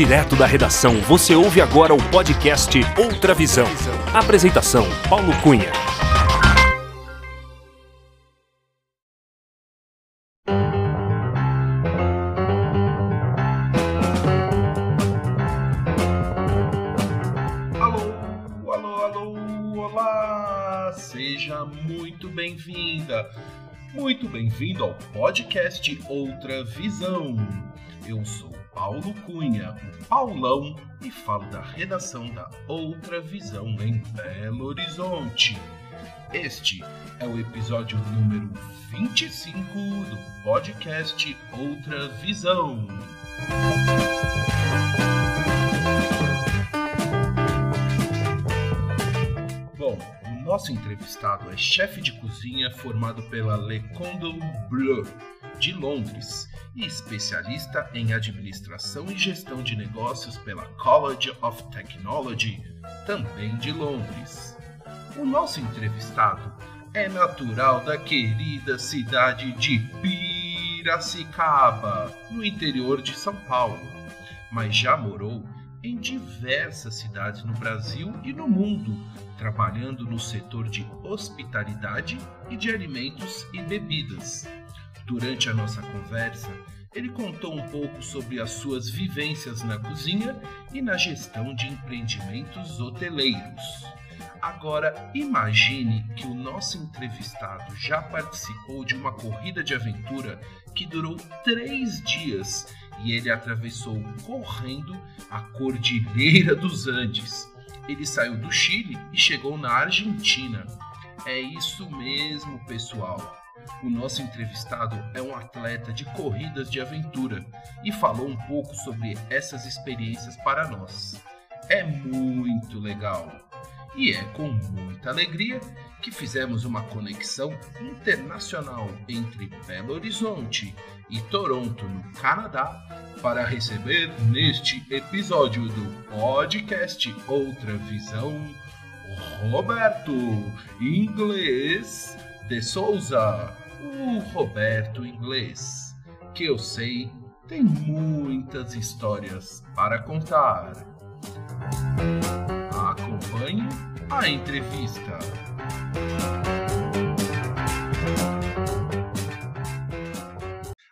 Direto da redação, você ouve agora o podcast Outra Visão. Apresentação: Paulo Cunha. Alô, alô, alô, olá! Seja muito bem-vinda, muito bem-vindo ao podcast Outra Visão. Eu sou Paulo Cunha, o Paulão, e falo da redação da Outra Visão em Belo Horizonte. Este é o episódio número 25 do podcast Outra Visão. Bom, o nosso entrevistado é chefe de cozinha formado pela Le Cordon Bleu de Londres e especialista em administração e gestão de negócios pela College of Technology, também de Londres. O nosso entrevistado é natural da querida cidade de Piracicaba, no interior de São Paulo, mas já morou em diversas cidades no Brasil e no mundo, trabalhando no setor de hospitalidade e de alimentos e bebidas. Durante a nossa conversa, ele contou um pouco sobre as suas vivências na cozinha e na gestão de empreendimentos hoteleiros. Agora, imagine que o nosso entrevistado já participou de uma corrida de aventura que durou três dias e ele atravessou correndo a Cordilheira dos Andes. Ele saiu do Chile e chegou na Argentina. É isso mesmo, pessoal. O nosso entrevistado é um atleta de corridas de aventura e falou um pouco sobre essas experiências para nós. É muito legal. E é com muita alegria que fizemos uma conexão internacional entre Belo Horizonte e Toronto, no Canadá, para receber neste episódio do podcast Outra Visão Roberto Inglês de Souza, o Roberto Inglês, que eu sei tem muitas histórias para contar. Acompanhe a entrevista.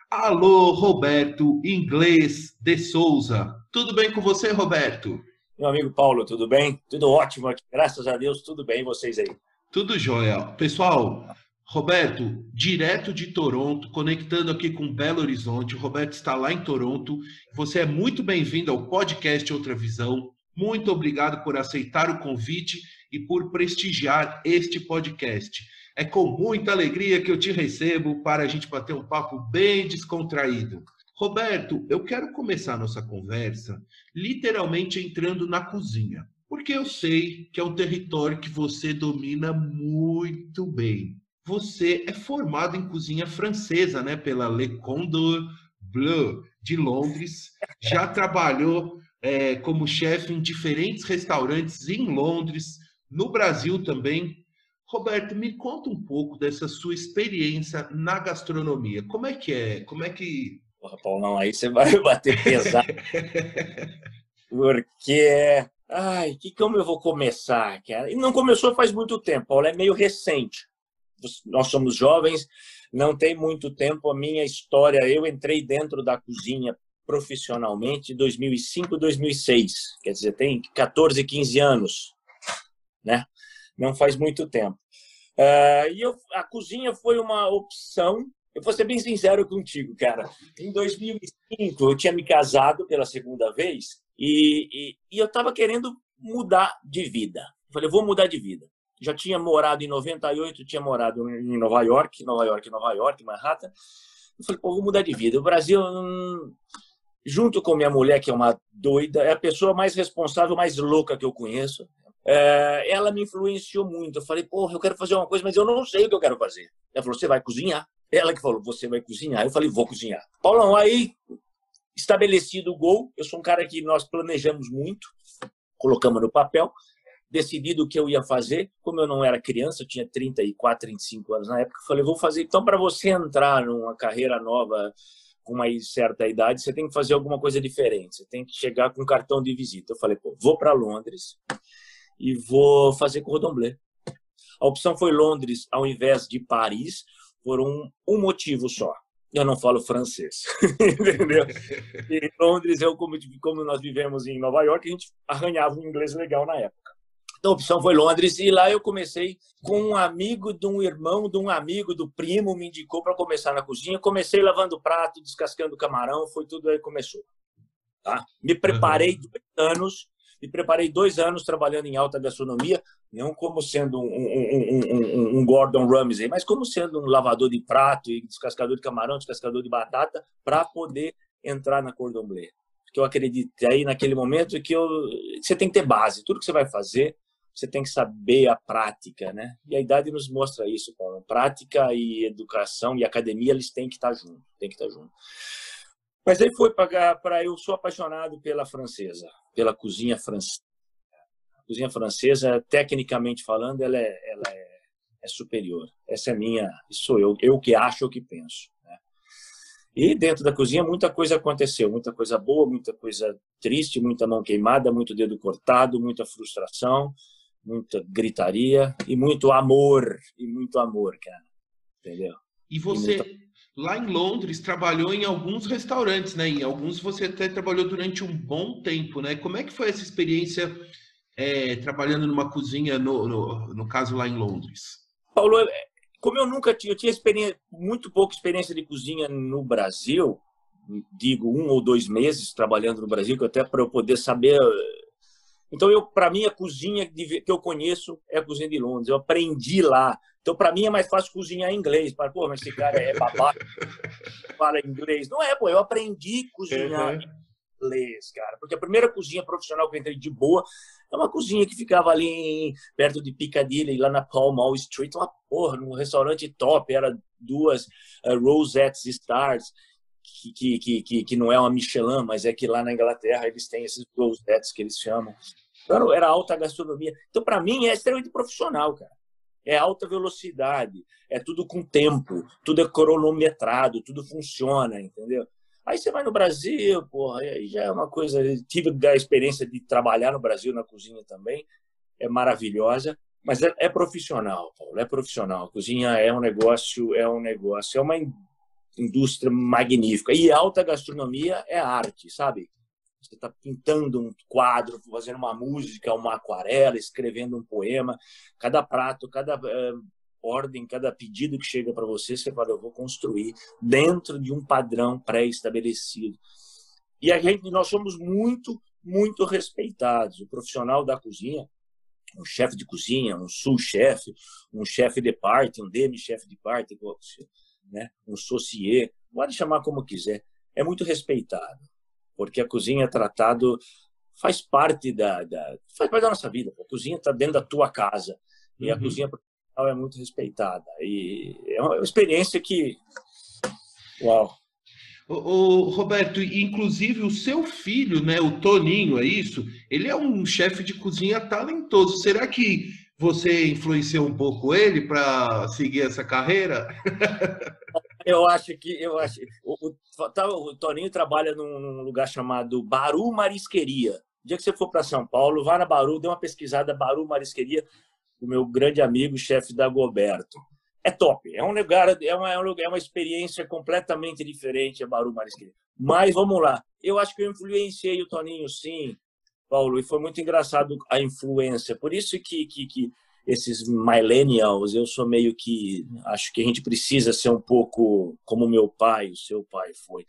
Alô, Roberto Inglês de Souza. Tudo bem com você, Roberto? Meu amigo Paulo, tudo bem? Tudo ótimo aqui, graças a Deus, tudo bem, vocês aí? Tudo jóia. Pessoal, Roberto, direto de Toronto, conectando aqui com Belo Horizonte. O Roberto está lá em Toronto. Você é muito bem-vindo ao podcast Outra Visão. Muito obrigado por aceitar o convite e por prestigiar este podcast. É com muita alegria que eu te recebo para a gente bater um papo bem descontraído. Roberto, eu quero começar nossa conversa literalmente entrando na cozinha, porque eu sei que é um território que você domina muito bem. Você é formado em cozinha francesa, né, pela Le Condor Bleu de Londres. Já trabalhou é, como chefe em diferentes restaurantes em Londres, no Brasil também. Roberto, me conta um pouco dessa sua experiência na gastronomia. Como é que é? Como é que. Porra, Paulão, aí você vai bater pesado. Porque. Ai, que como eu vou começar, cara? E não começou faz muito tempo, Paulo, é meio recente. Nós somos jovens, não tem muito tempo a minha história. Eu entrei dentro da cozinha profissionalmente em 2005, 2006. Quer dizer, tem 14, 15 anos, né? Não faz muito tempo. Uh, e eu, a cozinha foi uma opção. Eu vou ser bem sincero contigo, cara. Em 2005, eu tinha me casado pela segunda vez e, e, e eu estava querendo mudar de vida. Eu falei, eu vou mudar de vida. Já tinha morado em 98, tinha morado em Nova York, Nova York, Nova York, Manhattan. Eu falei, pô, vou mudar de vida. O Brasil, hum, junto com minha mulher, que é uma doida, é a pessoa mais responsável, mais louca que eu conheço. É, ela me influenciou muito. Eu falei, porra, eu quero fazer uma coisa, mas eu não sei o que eu quero fazer. Ela falou, você vai cozinhar? Ela que falou, você vai cozinhar. Eu falei, vou cozinhar. Paulão, aí, estabelecido o gol, eu sou um cara que nós planejamos muito, colocamos no papel, decidido o que eu ia fazer. Como eu não era criança, eu tinha 34, 35 anos na época, eu falei, vou fazer. Então, para você entrar numa carreira nova, com uma certa idade, você tem que fazer alguma coisa diferente. Você tem que chegar com um cartão de visita. Eu falei, pô, vou para Londres e vou fazer cordon bleu. A opção foi Londres ao invés de Paris por um, um motivo só. Eu não falo francês, entendeu? Londres, eu como, como nós vivemos em Nova York, a gente arranhava um inglês legal na época. Então a opção foi Londres e lá eu comecei com um amigo de um irmão, de um amigo, do primo, me indicou para começar na cozinha. Comecei lavando prato, descascando camarão, foi tudo aí começou. Tá? Me preparei uhum. dois anos, me preparei dois anos trabalhando em alta gastronomia, não como sendo um, um, um, um, Gordon Ramsay, mas como sendo um lavador de prato e descascador de camarão, descascador de batata, para poder entrar na cordon bleu. Porque eu acreditei naquele momento que eu, você tem que ter base. Tudo que você vai fazer, você tem que saber a prática, né? E a idade nos mostra isso. Prática e educação e academia, eles têm que estar juntos, tem que estar junto. Mas aí foi para eu sou apaixonado pela francesa, pela cozinha francesa. A cozinha francesa, tecnicamente falando, ela é, ela é, é superior. Essa é minha, sou eu, eu que acho, o que penso. Né? E dentro da cozinha muita coisa aconteceu, muita coisa boa, muita coisa triste, muita mão queimada, muito dedo cortado, muita frustração, muita gritaria e muito amor, e muito amor, cara. Entendeu? E você, e lá em Londres, trabalhou em alguns restaurantes, né? Em alguns você até trabalhou durante um bom tempo, né? Como é que foi essa experiência é, trabalhando numa cozinha, no, no, no, caso lá em Londres? Paulo, é, como eu nunca tinha, eu tinha experiência, muito pouca experiência de cozinha no Brasil, digo um ou dois meses trabalhando no Brasil, que até para eu poder saber então, eu para mim, a cozinha que eu conheço é a cozinha de Londres. Eu aprendi lá. Então, para mim, é mais fácil cozinhar em inglês. Para, pô, mas esse cara é babaca, fala inglês. Não é, pô, eu aprendi a cozinhar uhum. em inglês, cara. Porque a primeira cozinha profissional que eu entrei de boa é uma cozinha que ficava ali em, perto de Piccadilly, lá na Pall Mall Street. Uma porra, num restaurante top. Era duas uh, Rosettes Stars. Que, que, que, que, não é uma Michelin, mas é que lá na Inglaterra eles têm esses rosettes que eles chamam. Então, era alta gastronomia. Então, para mim, é extremamente profissional, cara. É alta velocidade, é tudo com tempo, tudo é cronometrado, tudo funciona, entendeu? Aí você vai no Brasil, porra, aí já é uma coisa. Tive a experiência de trabalhar no Brasil na cozinha também, é maravilhosa, mas é, é profissional, Paulo, é profissional. A cozinha é um negócio, é um negócio, é uma indústria magnífica. E alta gastronomia é arte, sabe? Você está pintando um quadro, fazendo uma música, uma aquarela, escrevendo um poema. Cada prato, cada uh, ordem, cada pedido que chega para você, você fala, eu vou construir dentro de um padrão pré-estabelecido. E a gente, nós somos muito, muito respeitados. O profissional da cozinha, um chefe de cozinha, um sous-chefe, um chefe de parte, um demi-chefe de parte, né? um socie, pode chamar como quiser, é muito respeitado porque a cozinha é tratado faz parte da, da faz parte da nossa vida. A cozinha está dentro da tua casa e uhum. a cozinha profissional é muito respeitada e é uma experiência que, uau. O, o, Roberto, inclusive o seu filho, né, o Toninho, é isso? Ele é um chefe de cozinha talentoso. Será que você influenciou um pouco ele para seguir essa carreira? Eu acho que eu acho o, o, tá, o Toninho trabalha num, num, lugar chamado Baru Marisqueria. O dia que você for para São Paulo, vá na Baru, dê uma pesquisada Baru Marisqueria, o meu grande amigo, chefe da Goberto. É top, é um lugar, é uma, é, é uma experiência completamente diferente a Baru Marisqueria. Mas vamos lá, eu acho que eu influenciei o Toninho, sim, Paulo, e foi muito engraçado a influência. Por isso que, que, que esses millennials, eu sou meio que acho que a gente precisa ser um pouco como meu pai, o seu pai foi.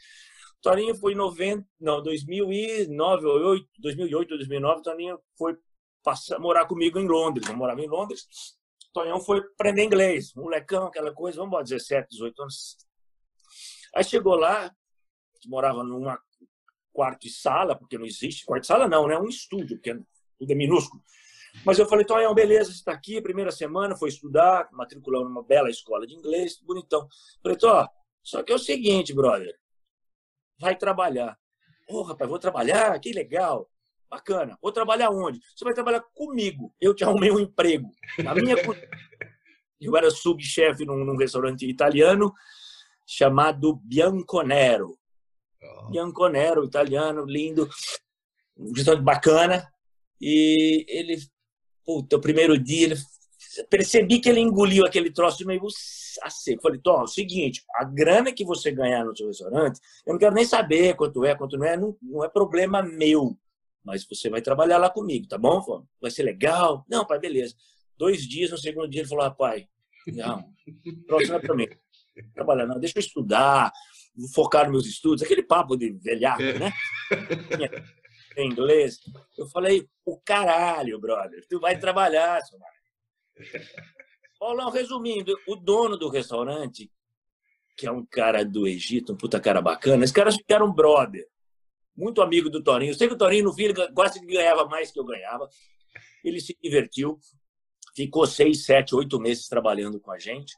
Toninho foi em 90, não, 2009, 2008, 2009, Toninho foi passar, morar comigo em Londres. Eu morava em Londres. Toninho foi aprender inglês, molecão, aquela coisa, vamos lá, 17, 18 anos. Aí chegou lá, morava numa quarto e sala, porque não existe quarto e sala, não, né? Um estúdio, porque tudo é minúsculo. Mas eu falei, Tonhão, beleza, você está aqui, primeira semana, foi estudar, matriculou numa bela escola de inglês, bonitão. Falei, Tó, só que é o seguinte, brother, vai trabalhar. Ô, oh, rapaz, vou trabalhar, que legal, bacana. Vou trabalhar onde? Você vai trabalhar comigo. Eu te arrumei um emprego. Na minha Eu era subchefe num, num restaurante italiano chamado Bianconero. Bianconero, italiano, lindo, um restaurante bacana. E ele, puta, o primeiro dia, ele, percebi que ele engoliu aquele troço meio a seco. Falei, Tom, é o seguinte, a grana que você ganhar no seu restaurante, eu não quero nem saber quanto é, quanto não é, não, não é problema meu. Mas você vai trabalhar lá comigo, tá bom? Vai ser legal? Não, pai, beleza. Dois dias, no segundo dia, ele falou, ah, pai, não, próximo é para mim. Trabalhar, não, deixa eu estudar, focar nos meus estudos, aquele papo de velhaco, é. né? em inglês. Eu falei, o caralho, brother, tu vai trabalhar, seu Paulão, resumindo, o dono do restaurante, que é um cara do Egito, um puta cara bacana, esse cara era um brother, muito amigo do Torinho. Eu sei que o Torinho no fim quase ganhava mais que eu ganhava. Ele se divertiu, ficou seis, sete, oito meses trabalhando com a gente,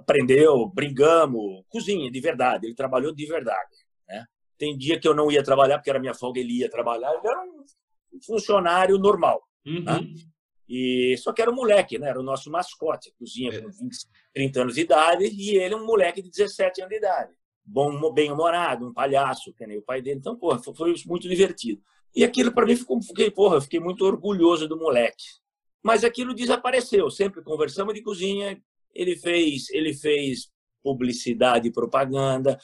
aprendeu, brigamos, cozinha de verdade. Ele trabalhou de verdade. Né? Tem dia que eu não ia trabalhar porque era minha folga, ele ia trabalhar. Ele era um funcionário normal. Uhum. Né? E só que era um moleque, né? Era o nosso mascote, cozinha é. com 20, 30 anos de idade, e ele um moleque de 17 anos de idade. Bom, bem-humorado, um palhaço, que nem o pai dele. Então, porra, foi muito divertido. E aquilo para mim ficou, fiquei, porra, fiquei muito orgulhoso do moleque. Mas aquilo desapareceu. Sempre conversamos de cozinha. Ele fez, ele fez publicidade e propaganda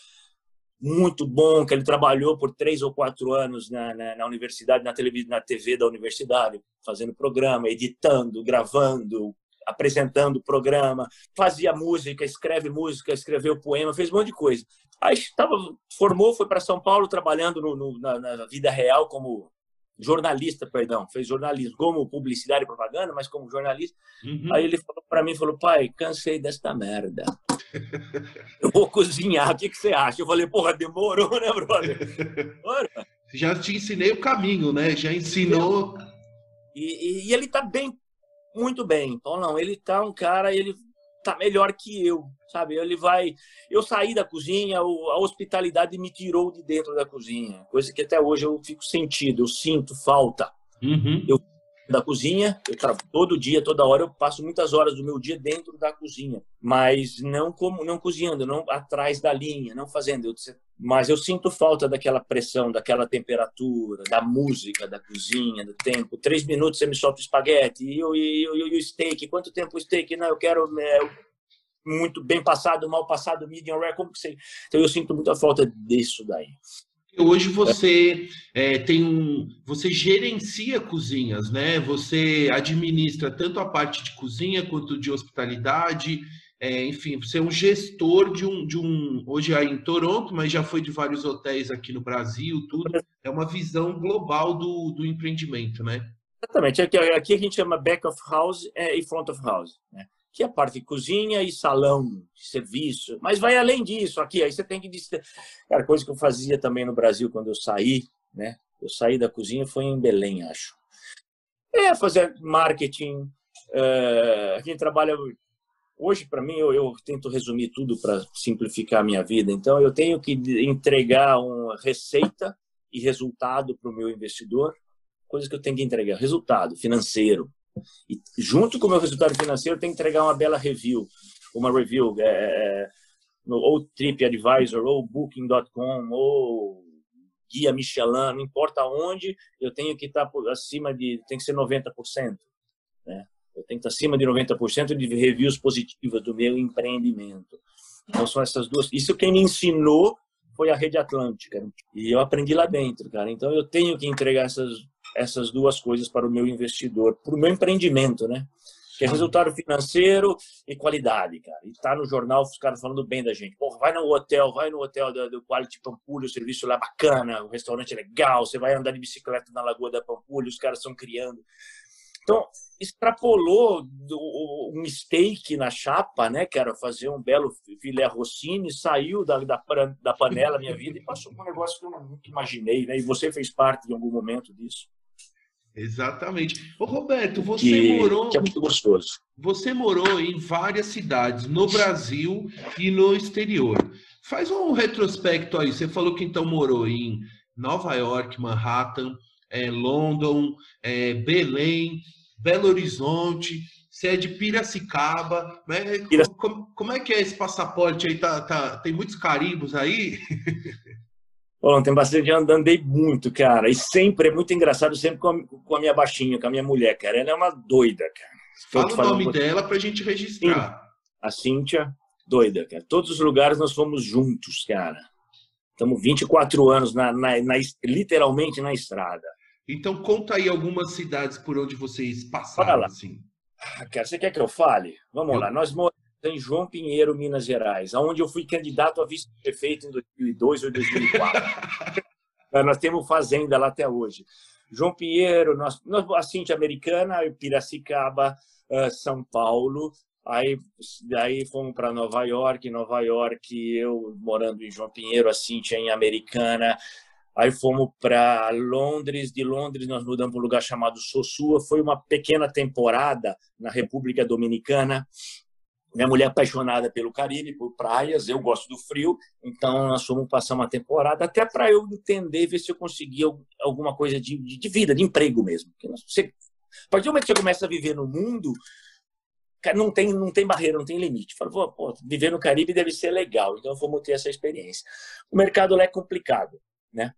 muito bom, que ele trabalhou por três ou quatro anos na, na, na universidade, na, televisão, na TV da universidade, fazendo programa, editando, gravando, apresentando o programa, fazia música, escreve música, escreveu poema, fez um monte de coisa. Aí tava, formou, foi para São Paulo trabalhando no, no, na, na, vida real como jornalista, perdão, fez jornalismo, como publicidade e propaganda, mas como jornalista. Uhum. Aí ele falou para mim, falou, pai, cansei desta merda. Eu vou cozinhar, o que, que você acha? Eu falei, porra, demorou, né, brother? Bora. Já te ensinei o caminho, né? Já ensinou. E, e, e ele tá bem, muito bem. Então, não, ele tá um cara, ele tá melhor que eu, sabe? Ele vai. Eu saí da cozinha, a hospitalidade me tirou de dentro da cozinha, coisa que até hoje eu fico sentido, eu sinto falta. Uhum. Eu da cozinha, eu trabalho todo dia, toda hora eu passo muitas horas do meu dia dentro da cozinha, mas não como, não cozinhando, não atrás da linha, não fazendo. Eu, mas eu sinto falta daquela pressão, daquela temperatura, da música, da cozinha, do tempo. Três minutos você me solta o espaguete e, eu, e, eu, e o steak. Quanto tempo o steak? Não, eu quero é, muito bem passado, mal passado, medium rare, como que você... Então eu sinto muita falta disso daí. Hoje você é, tem um, você gerencia cozinhas, né? Você administra tanto a parte de cozinha quanto de hospitalidade. É, enfim, você é um gestor de um, de um. Hoje é em Toronto, mas já foi de vários hotéis aqui no Brasil, tudo. É uma visão global do, do empreendimento, né? Exatamente. Aqui, aqui a gente chama back of house é, e front of house. Né? Que é a parte de cozinha e salão, serviço, mas vai além disso aqui, aí você tem que cara, coisa que eu fazia também no Brasil quando eu saí, né? Eu saí da cozinha foi em Belém, acho. É fazer marketing, é, a gente trabalha hoje para mim eu, eu, tento resumir tudo para simplificar a minha vida, então eu tenho que entregar uma receita e resultado para o meu investidor, coisa que eu tenho que entregar, resultado financeiro, e junto com o meu resultado financeiro, tenho que entregar uma bela review, uma review é, é, é no, ou TripAdvisor, ou Booking.com, ou Guia Michelin, não importa onde, eu tenho que estar acima de, tem que ser 90%. Né? Eu tenho que estar acima de 90% de reviews positivas do meu empreendimento. Então são essas duas. Isso quem me ensinou foi a Rede Atlântica. E eu aprendi lá dentro, cara. Então eu tenho que entregar essas essas duas coisas para o meu investidor, para o meu empreendimento, né? Que é resultado financeiro e qualidade, cara. E tá no jornal os caras falando bem da gente. Porra, vai no hotel, vai no hotel do, do Quality Pampulha, o serviço lá bacana, o restaurante é legal, você vai andar de bicicleta na Lagoa da Pampulha, os caras estão criando. Então, extrapolou do, um steak na chapa, né? Era fazer um belo filé rossini, saiu da, da, da panela minha vida e passou por um negócio que eu nunca imaginei, né? E você fez parte de algum momento disso. Exatamente. Ô Roberto, você que, morou. Que é muito gostoso. Você morou em várias cidades no Brasil e no exterior. Faz um retrospecto aí. Você falou que então morou em Nova York, Manhattan, é, London, é, Belém, Belo Horizonte. Você é de Piracicaba. Né? Como, como, é que é esse passaporte aí? Tá, tá, tem muitos carimbos aí? Bom, tem bastante andei muito, cara. E sempre, é muito engraçado, sempre com a, com a minha baixinha, com a minha mulher, cara. Ela é uma doida, cara. Fala o nome dela pra gente registrar. A Cíntia, doida, cara. Todos os lugares nós fomos juntos, cara. Estamos 24 anos, na, na, na, literalmente na estrada. Então, conta aí algumas cidades por onde vocês passaram, assim. Ah, cara, você quer que eu fale? Vamos eu... lá. Nós moramos em João Pinheiro, Minas Gerais, onde eu fui candidato a vice-prefeito em 2002 ou 2004. É, nós temos fazenda lá até hoje. João Pinheiro, nós, nós, a Cintia Americana, Piracicaba, uh, São Paulo. Aí, daí fomos para Nova York, Nova York, eu morando em João Pinheiro, a Cintia em Americana. Aí fomos para Londres, de Londres nós mudamos para um lugar chamado Sossua. Foi uma pequena temporada na República Dominicana. Minha mulher é apaixonada pelo Caribe, por praias, eu gosto do frio, então nós fomos passar uma temporada até para eu entender, ver se eu conseguia alguma coisa de, de vida, de emprego mesmo. Você, a partir do momento que você começa a viver no mundo, não tem, não tem barreira, não tem limite. Falou, pô, viver no Caribe deve ser legal, então vamos ter essa experiência. O mercado lá é complicado, né?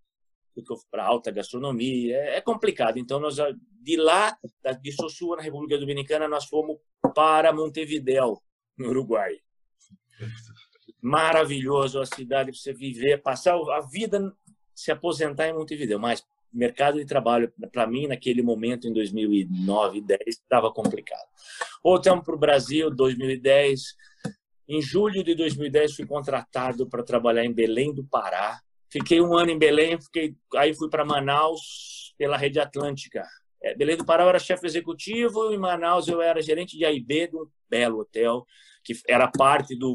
para alta gastronomia, é, é, complicado. Então, nós de lá, de Sossua, na República Dominicana, nós fomos para Montevideo, no Uruguai. Maravilhoso a cidade para você viver, passar a vida, se aposentar em Montevideo. Mas mercado de trabalho, para mim, naquele momento, em 2009, 2010, estava complicado. Voltamos para o Brasil, 2010. Em julho de 2010, fui contratado para trabalhar em Belém do Pará. Fiquei um ano em Belém, fiquei, aí fui para Manaus pela Rede Atlântica. É, Belém do Pará eu era chefe executivo, em Manaus eu era gerente de AIB de um belo hotel que era parte do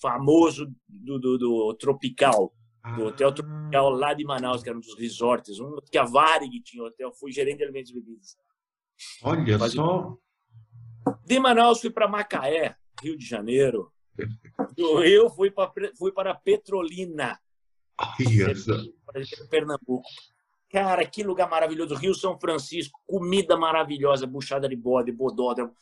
famoso do, do, do Tropical, do Hotel ah. Tropical lá de Manaus, que era um dos resorts, um que a Varig tinha hotel, fui gerente de alimentos e bebidas. Olha Fazia... só! De Manaus fui para Macaé, Rio de Janeiro. Do Rio fui para fui para Petrolina, Olha Pernambuco. Cara, que lugar maravilhoso. Rio São Francisco, comida maravilhosa, buchada de bode, bodódromo.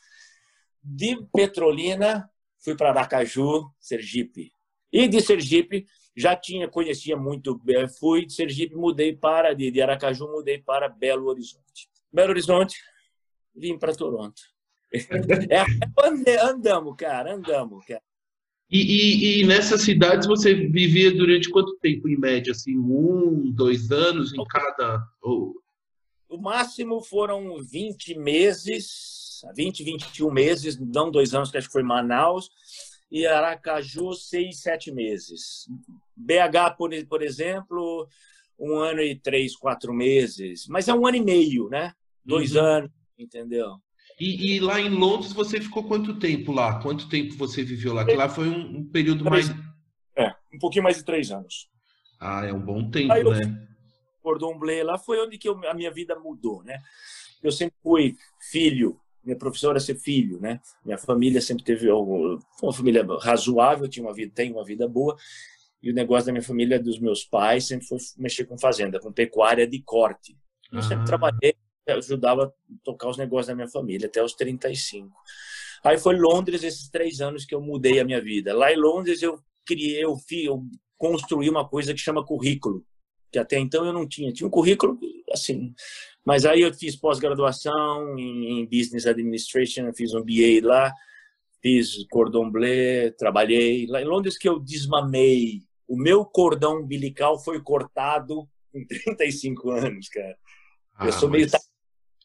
De Petrolina, fui para Aracaju, Sergipe. E de Sergipe, já tinha, conhecia muito, fui de Sergipe, mudei para, de, Aracaju, mudei para Belo Horizonte. Belo Horizonte, vim para Toronto. É, andamos, cara, andamos, cara. E, e, e, nessas cidades você vivia durante quanto tempo, em média? Assim, um, dois anos em cada? Ou... O máximo foram 20 meses 20, 21 meses, não dois anos, que acho que foi Manaus, e Aracaju, seis, sete meses. BH, por, por exemplo, um ano e três, quatro meses. Mas é um ano e meio, né? Dois uhum. anos, entendeu? E, e, lá em Londres você ficou quanto tempo lá? Quanto tempo você viveu lá? Que lá foi um, um período três, mais. É, um pouquinho mais de três anos. Ah, é um bom tempo, Aí né? Cordon Bleu lá foi onde que eu, a minha vida mudou, né? Eu sempre fui filho minha profissão era ser filho, né? Minha família sempre teve uma família razoável, tinha uma vida, tem uma vida boa. E o negócio da minha família, dos meus pais, sempre foi mexer com fazenda, com pecuária de corte. Eu sempre ah. trabalhei, ajudava a tocar os negócios da minha família até os 35. Aí foi Londres esses três anos que eu mudei a minha vida. Lá em Londres eu criei, eu, fiz, eu construí uma coisa que chama currículo, que até então eu não tinha. Tinha um currículo assim, mas aí eu fiz pós-graduação em, Business Administration, fiz um BA lá, fiz cordon bleu, trabalhei. Lá em Londres que eu desmamei. O meu cordão umbilical foi cortado em 35 anos, cara. Ah, eu sou meio mas...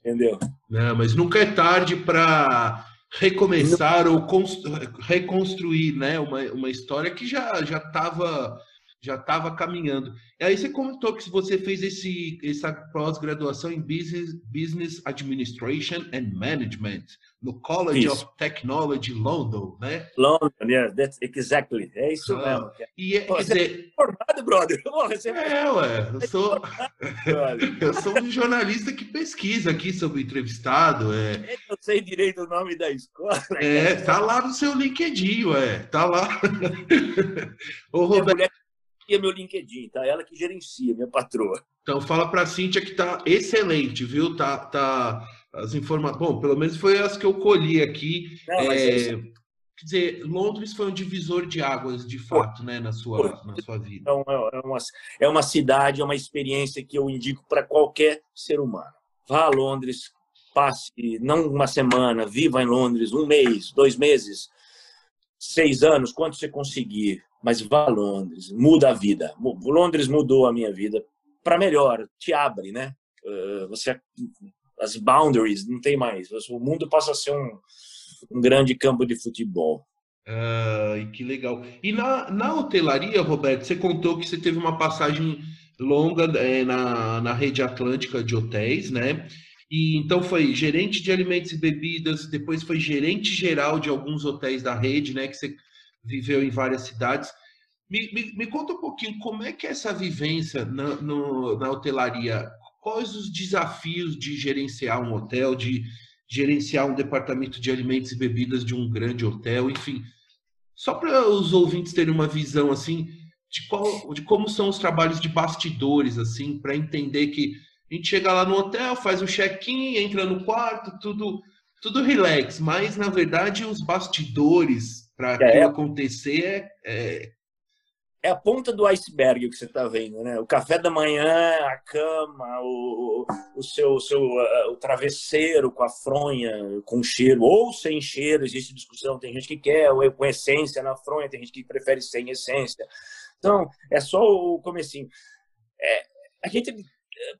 entendeu? Não, mas nunca é tarde para recomeçar não. ou reconstruir, né, uma, uma história que já já estava já estava caminhando. E aí você comentou que você fez esse, essa pós-graduação em Business, Business Administration and Management no College of Technology London, né? London, yeah, that's exactly. É isso ah, mesmo. E é, Pô, quer dizer, é formado, brother. você é, ué, eu sou eu sou um jornalista que pesquisa aqui sobre entrevistado, é. Eu sei direito o nome da escola. É, tá lá no seu LinkedIn, ué, tá lá. Ô, Roberto, gerencia meu LinkedIn, tá? Ela que gerencia, minha patroa. Então fala para a Cíntia que tá excelente, viu? Tá, tá as informações. Bom, pelo menos foi as que eu colhi aqui. Não, é... quer dizer, Londres foi um divisor de águas, de fato, né, na sua, na sua vida. Então, é uma, é uma cidade, é uma experiência que eu indico para qualquer ser humano. Vá a Londres, passe não uma semana, viva em Londres um mês, dois meses, seis anos, quanto você conseguir, mas vá a Londres, muda a vida. Londres mudou a minha vida para melhor, te abre, né? Você as boundaries não tem mais, o mundo passa a ser um, um grande campo de futebol. Ah, que legal. E na, na hotelaria, Roberto, você contou que você teve uma passagem longa é, na, na rede atlântica de hotéis, né? E então foi gerente de alimentos e bebidas, depois foi gerente geral de alguns hotéis da rede, né? Que você viveu em várias cidades. Me, me, me conta um pouquinho como é que é essa vivência na, no, na hotelaria. Quais os desafios de gerenciar um hotel, de gerenciar um departamento de alimentos e bebidas de um grande hotel, enfim. Só para os ouvintes terem uma visão assim de, qual, de como são os trabalhos de bastidores, assim, para entender que a gente chega lá no hotel, faz o check-in, entra no quarto, tudo, tudo relax, mas na verdade os bastidores para é. aquilo acontecer é, é, é a ponta do iceberg que você está vendo, né? O café da manhã, a cama, o, o seu, seu o travesseiro com a fronha, com cheiro ou sem cheiro, existe discussão. Tem gente que quer ou com essência na fronha, tem gente que prefere sem essência. Então, é só o comecinho. É, a gente,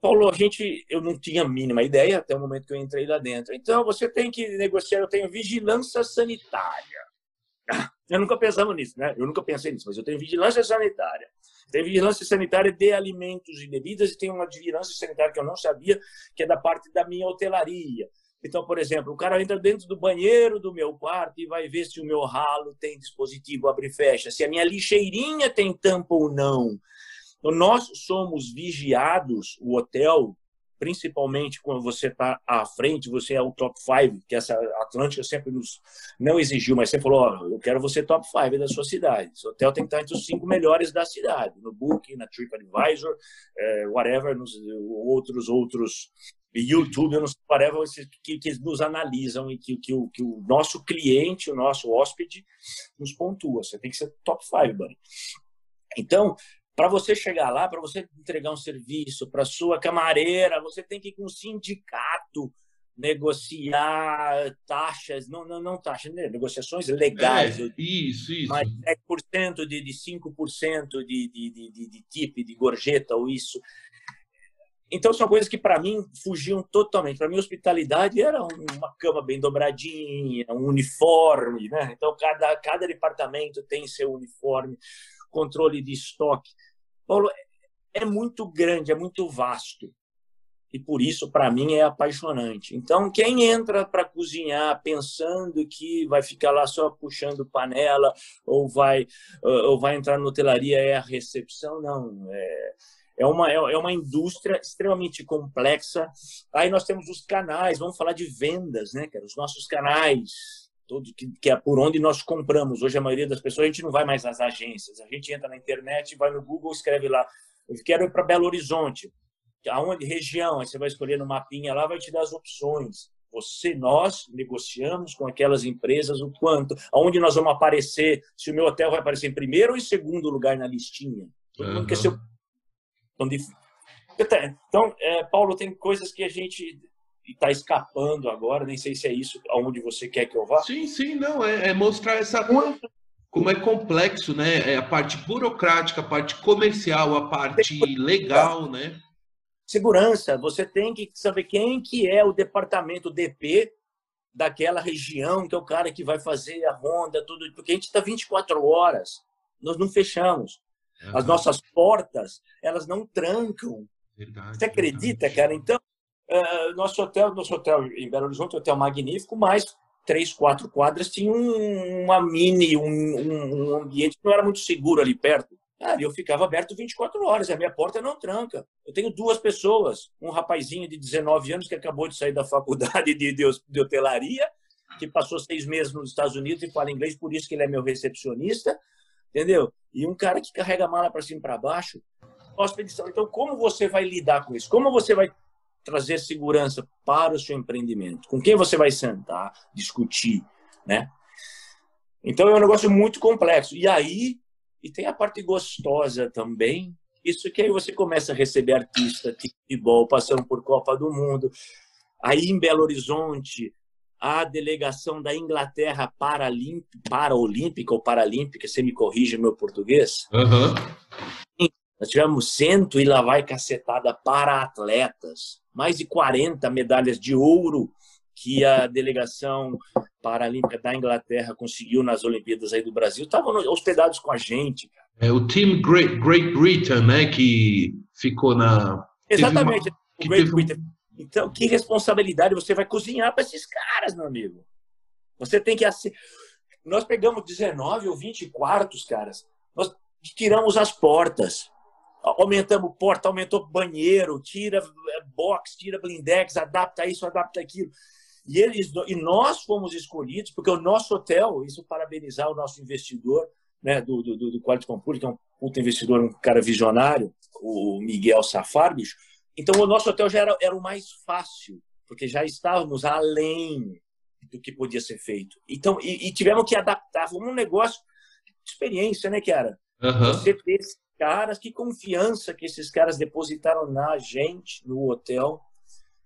Paulo, a gente, eu não tinha a mínima ideia até o momento que eu entrei lá dentro. Então, você tem que negociar. Eu tenho vigilância sanitária. Eu nunca pensava nisso, né? Eu nunca pensei nisso, mas eu tenho vigilância sanitária. Tem vigilância sanitária de alimentos e bebidas e tem uma vigilância sanitária que eu não sabia, que é da parte da minha hotelaria. Então, por exemplo, o cara entra dentro do banheiro do meu quarto e vai ver se o meu ralo tem dispositivo abre e fecha, se a minha lixeirinha tem tampa ou não. Então, nós somos vigiados, o hotel, principalmente quando você está à frente, você é o top 5, que essa Atlântica sempre nos não exigiu, mas sempre falou: eu quero você top 5 da sua cidade. O hotel tem que estar entre os cinco melhores da cidade, no Booking, na TripAdvisor, é, whatever, nos outros outros YouTube, não sei, whatever, que, que nos analisam e que, que, o, que o nosso cliente, o nosso hóspede, nos pontua. Você tem que ser top 5, buddy. Então, para você chegar lá, para você entregar um serviço para sua camareira, você tem que ir com um sindicato negociar taxas, não, não, não taxas, né? negociações legais. É, isso, isso. Mais 10% de, de 5% de, de, de, de, de tip, de gorjeta ou isso. Então, são coisas que, para mim, fugiam totalmente. Para mim, hospitalidade era uma cama bem dobradinha, um uniforme. Né? Então, cada, cada departamento tem seu uniforme controle de estoque. Paulo, é muito grande, é muito vasto. E por isso, para mim, é apaixonante. Então, quem entra para cozinhar pensando que vai ficar lá só puxando panela ou vai, ou vai entrar na hotelaria é a recepção, não. É, é uma, é uma indústria extremamente complexa. Aí nós temos os canais, vamos falar de vendas, né, cara? Os nossos canais todo que, que, é por onde nós compramos. Hoje a maioria das pessoas a gente não vai mais às agências, a gente entra na internet, vai no Google, escreve lá, eu quero ir para Belo Horizonte, aonde região, aí você vai escolher no mapinha lá, vai te dar as opções. Você, nós negociamos com aquelas empresas o quanto, aonde nós vamos aparecer, se o meu hotel vai aparecer em primeiro ou em segundo lugar na listinha. Todo uhum. mundo quer ser o... Então, é, Paulo, tem coisas que a gente está escapando agora, nem sei se é isso aonde você quer que eu vá. Sim, sim, não, é, é mostrar essa como é complexo, né? É a parte burocrática, a parte comercial, a parte legal, né? Segurança, você tem que saber quem que é o departamento DP daquela região, que é o cara que vai fazer a ronda, tudo, porque a gente está 24 horas, nós não fechamos. As nossas portas, elas não trancam. Verdade, você acredita, verdade. cara? Então, Uh, nosso hotel, nosso hotel em Belo Horizonte, hotel magnífico, mas três, quatro quadras tinha um, uma mini, um, um, ambiente que não era muito seguro ali perto. Ah, eu ficava aberto 24 horas, a minha porta não tranca. Eu tenho duas pessoas, um rapazinho de 19 anos que acabou de sair da faculdade de, de, de hotelaria, que passou seis meses nos Estados Unidos e fala inglês, por isso que ele é meu recepcionista, entendeu? E um cara que carrega a mala para cima e para baixo. Então, como você vai lidar com isso? Como você vai trazer segurança para o seu empreendimento? Com quem você vai sentar, discutir, né? Então é um negócio muito complexo. E aí, e tem a parte gostosa também, isso que aí você começa a receber artista de futebol passando por Copa do Mundo. Aí em Belo Horizonte, a delegação da Inglaterra Paraolímpica ou Paralímpica, você me corrige meu português. Uhum. Nós tivemos cento e lá vai cacetada para atletas. Mais de 40 medalhas de ouro que a delegação paralímpica da Inglaterra conseguiu nas Olimpíadas aí do Brasil estavam hospedados com a gente. É o time Great, Great Britain, né, que ficou na Exatamente, uma... o Great Britain. Então, que responsabilidade você vai cozinhar para esses caras, meu amigo? Você tem que assim, nós pegamos 19 ou 20 quartos, caras. Nós tiramos as portas aumentamos porta, aumentou banheiro, tira é, box, tira blindex, adapta isso, adapta aquilo. E eles e nós fomos escolhidos porque o nosso hotel, isso parabenizar o nosso investidor, né, do do, do Quality Compute, que é um puta investidor, um cara visionário, o Miguel Safar, bicho. Então o nosso hotel já era, era o mais fácil, porque já estávamos além do que podia ser feito. Então e, e tivemos que adaptar, foi um negócio de experiência, né, cara? Uhum. Você ter caras, que confiança que esses caras depositaram na gente, no hotel,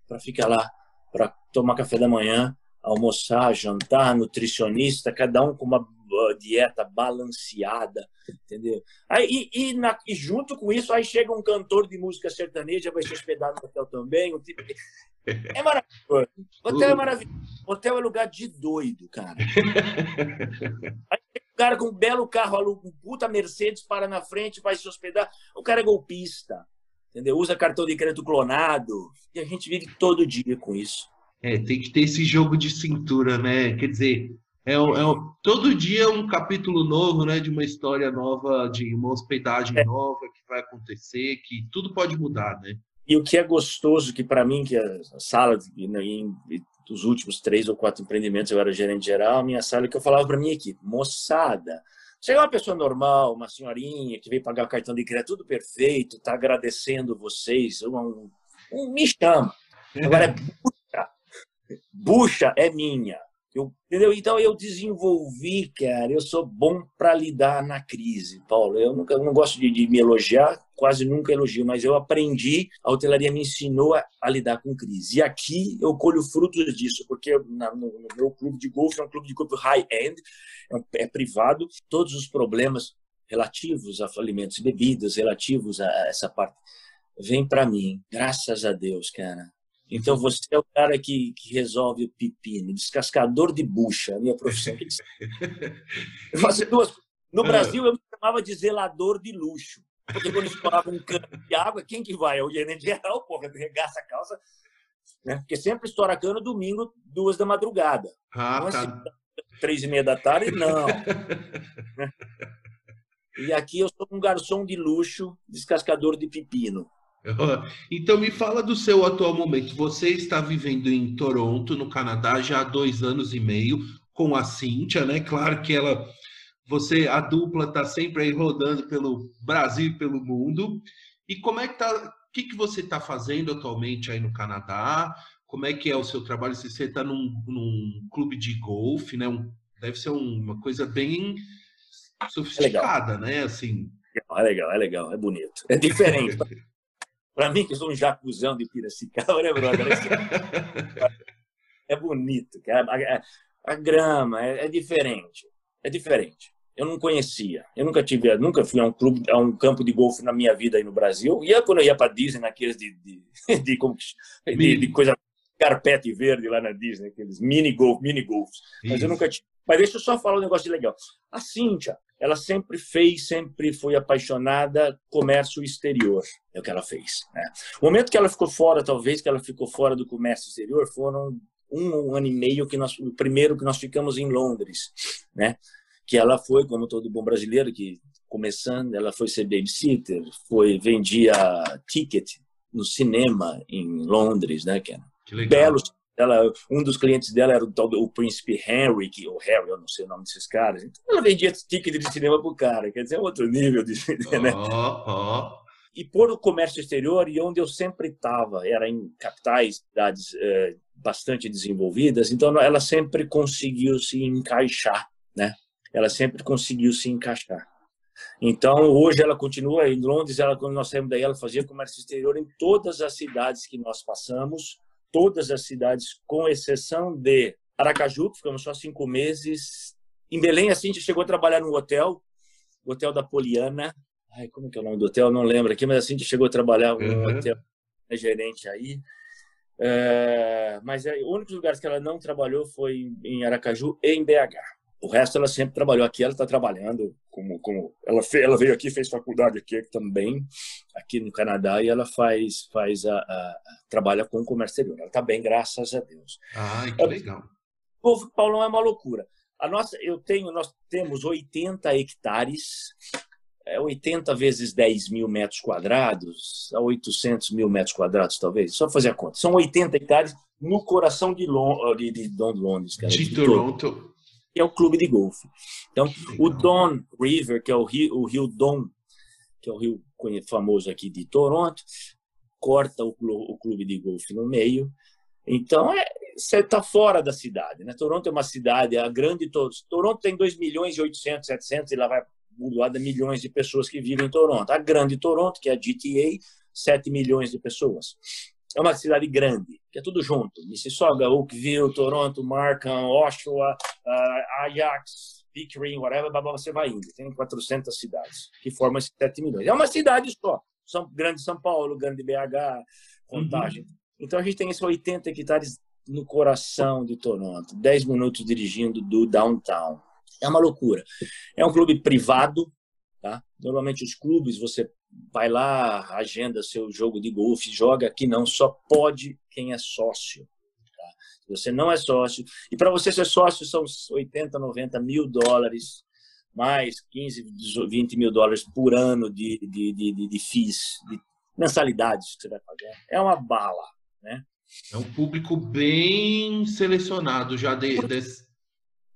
para ficar lá, para tomar café da manhã, almoçar, jantar, nutricionista, cada um com uma dieta balanceada, entendeu? Aí, e, e, na, e, junto com isso, aí chega um cantor de música sertaneja, vai se hospedar no hotel também. Tipo... É maravilhoso. Hotel é maravilhoso. Hotel é lugar de doido, cara. Aí cara com um belo carro, aluga um puta Mercedes, para na frente, vai se hospedar. O cara é golpista, entendeu? Usa cartão de crédito clonado. E a gente vive todo dia com isso. É, tem que ter esse jogo de cintura, né? Quer dizer, é, é, todo dia um capítulo novo, né? De uma história nova, de uma hospedagem é. nova que vai acontecer, que tudo pode mudar, né? E o que é gostoso, que para mim, que a sala, em, dos últimos três ou quatro empreendimentos, eu era gerente geral, a minha sala, que eu falava para minha equipe, moçada, chega uma pessoa normal, uma senhorinha que veio pagar o cartão de crédito, tudo perfeito, está agradecendo vocês, um, um, me chama. Agora é bucha. Bucha é minha. Eu, entendeu? Então eu desenvolvi, cara. Eu sou bom para lidar na crise, Paulo. Eu nunca eu não gosto de, de, me elogiar, quase nunca elogio, mas eu aprendi, a hotelaria me ensinou a, a lidar com crise. E aqui eu colho frutos disso, porque na, no, no, meu clube de golfe é um clube de golfe high-end, é, é privado, todos os problemas relativos a alimentos e bebidas, relativos a essa parte, vem para mim, graças a Deus, cara. Então você é o cara que, que resolve o pepino, descascador de bucha, a minha profissão. Eu faço duas. No é. Brasil eu me chamava de zelador de luxo. Porque quando estourava um cano de água, quem que vai? É o gerente geral, porra, regaça a calça. Né? Porque sempre estoura cano domingo, duas da madrugada. Ah, não é tá. assim, três e meia da tarde, não. e aqui eu sou um garçom de luxo, descascador de pepino. Então me fala do seu atual momento. Você está vivendo em Toronto, no Canadá, já há dois anos e meio, com a Cíntia, né? Claro que ela, você, a dupla está sempre aí rodando pelo Brasil e pelo mundo. E como é que tá? O que, que você está fazendo atualmente aí no Canadá? Como é que é o seu trabalho? Se você está num, num, clube de golfe, né? Um, deve ser uma coisa bem sofisticada, é né? Assim. É legal, é legal, é bonito, é diferente. Para mim, que sou um jacuzão de Piracicaba, né, brother? É bonito, cara. A, a, a grama é, é, diferente. É diferente. Eu não conhecia. Eu nunca tive, nunca fui a um clube, a um campo de golfe na minha vida aí no Brasil. Ia quando eu ia para Disney, naqueles de, de, de, de, de, coisa carpete verde lá na Disney, aqueles mini golf, mini golfs. Mas eu nunca tive. Mas deixa eu só falar um negócio legal. A Cíntia, ela sempre fez, sempre foi apaixonada comércio exterior, é o que ela fez. Né? O momento que ela ficou fora, talvez que ela ficou fora do comércio exterior, foram um ano e meio que nós, o primeiro que nós ficamos em Londres, né? Que ela foi, como todo bom brasileiro que começando, ela foi ser babysitter, foi vendia ticket no cinema em Londres, né? Que, que legal. belos ela, um dos clientes dela era o o príncipe Henry, que, ou Harry, eu não sei o nome desses caras. Então ela vendia ticket de cinema pro cara, quer dizer, é outro nível de. Né? Oh, oh. E por o comércio exterior, e onde eu sempre estava, era em capitais, cidades eh, bastante desenvolvidas, então ela sempre conseguiu se encaixar, né? ela sempre conseguiu se encaixar. Então, hoje ela continua em Londres, ela quando nós saímos daí, ela fazia comércio exterior em todas as cidades que nós passamos, todas as cidades, com exceção de Aracaju, que ficamos só cinco meses. Em Belém, assim, a gente chegou a trabalhar no hotel, o Hotel da Poliana. Ai, como que é o nome do hotel? Não lembro aqui, mas assim, a gente chegou a trabalhar no uhum. hotel, é gerente aí. É, mas é, o único lugar que ela não trabalhou foi em Aracaju e em BH. O resto ela sempre trabalhou aqui, ela está trabalhando como, como ela, fez, ela veio aqui, fez faculdade aqui também, aqui no Canadá, e ela faz, faz a, a, a trabalha com comércio exterior. Ela está bem, graças a Deus. Ah, que legal. O povo Paulão é uma loucura. A nossa, eu tenho, nós temos 80 hectares, é 80 vezes 10 mil metros quadrados, a 800 mil metros quadrados, talvez. Só fazer a conta. São 80 hectares no coração de, Lon, de, de Don Londres, cara. De, de Toronto. Que é o clube de golfe. Então, o Don River, que é o rio, o rio Don, que é o rio famoso aqui de Toronto, corta o, o clube de golfe no meio. Então, é, você está fora da cidade. Né? Toronto é uma cidade, a grande. Toronto tem 2 milhões e 800, 700, e lá vai de milhões de pessoas que vivem em Toronto. A grande Toronto, que é a GTA, 7 milhões de pessoas. É uma cidade grande, que é tudo junto. Mississauga, Oakville, Toronto, Markham, Oshawa, uh, Ajax, Pickering, whatever, você vai indo. Tem 400 cidades que formam esses 7 milhões. É uma cidade só. São grande São Paulo, grande BH, Contagem. Uhum. Então a gente tem esses 80 hectares no coração de Toronto, 10 minutos dirigindo do downtown. É uma loucura. É um clube privado, tá? Normalmente os clubes você vai lá, agenda seu jogo de golfe, joga aqui não, só pode quem é sócio. Tá? Você não é sócio, e para você ser sócio são 80, 90 mil dólares, mais 15, 20 mil dólares por ano de, de, de, de, de FIIs, de mensalidades que você vai pagar. É uma bala, né? É um público bem selecionado já de, de...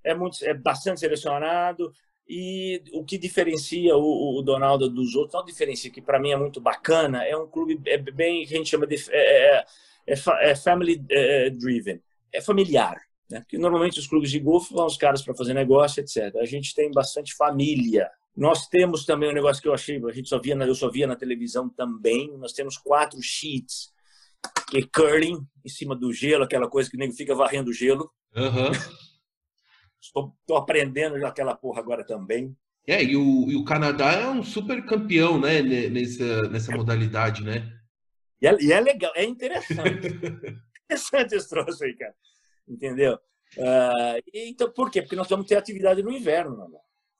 É, muito, é bastante selecionado e o que diferencia o, o Donaldo dos outros, não diferencia, que para mim é muito bacana, é um clube é bem, que a gente chama de é, é, é, é family é, driven, é familiar. Né? Porque normalmente os clubes de golfe vão os caras para fazer negócio, etc. A gente tem bastante família. Nós temos também um negócio que eu achei, a gente só via, eu só via na televisão também. Nós temos quatro sheets que é curling em cima do gelo, aquela coisa que o nego fica varrendo o gelo. Uhum. Estou, estou aprendendo aquela porra agora também. É, e o, e o Canadá é um super campeão, né, nessa, nessa modalidade, né? E é, e é legal, é interessante. interessante esse troço aí, cara. Entendeu? Uh, então, por quê? Porque nós vamos ter atividade no inverno, mano.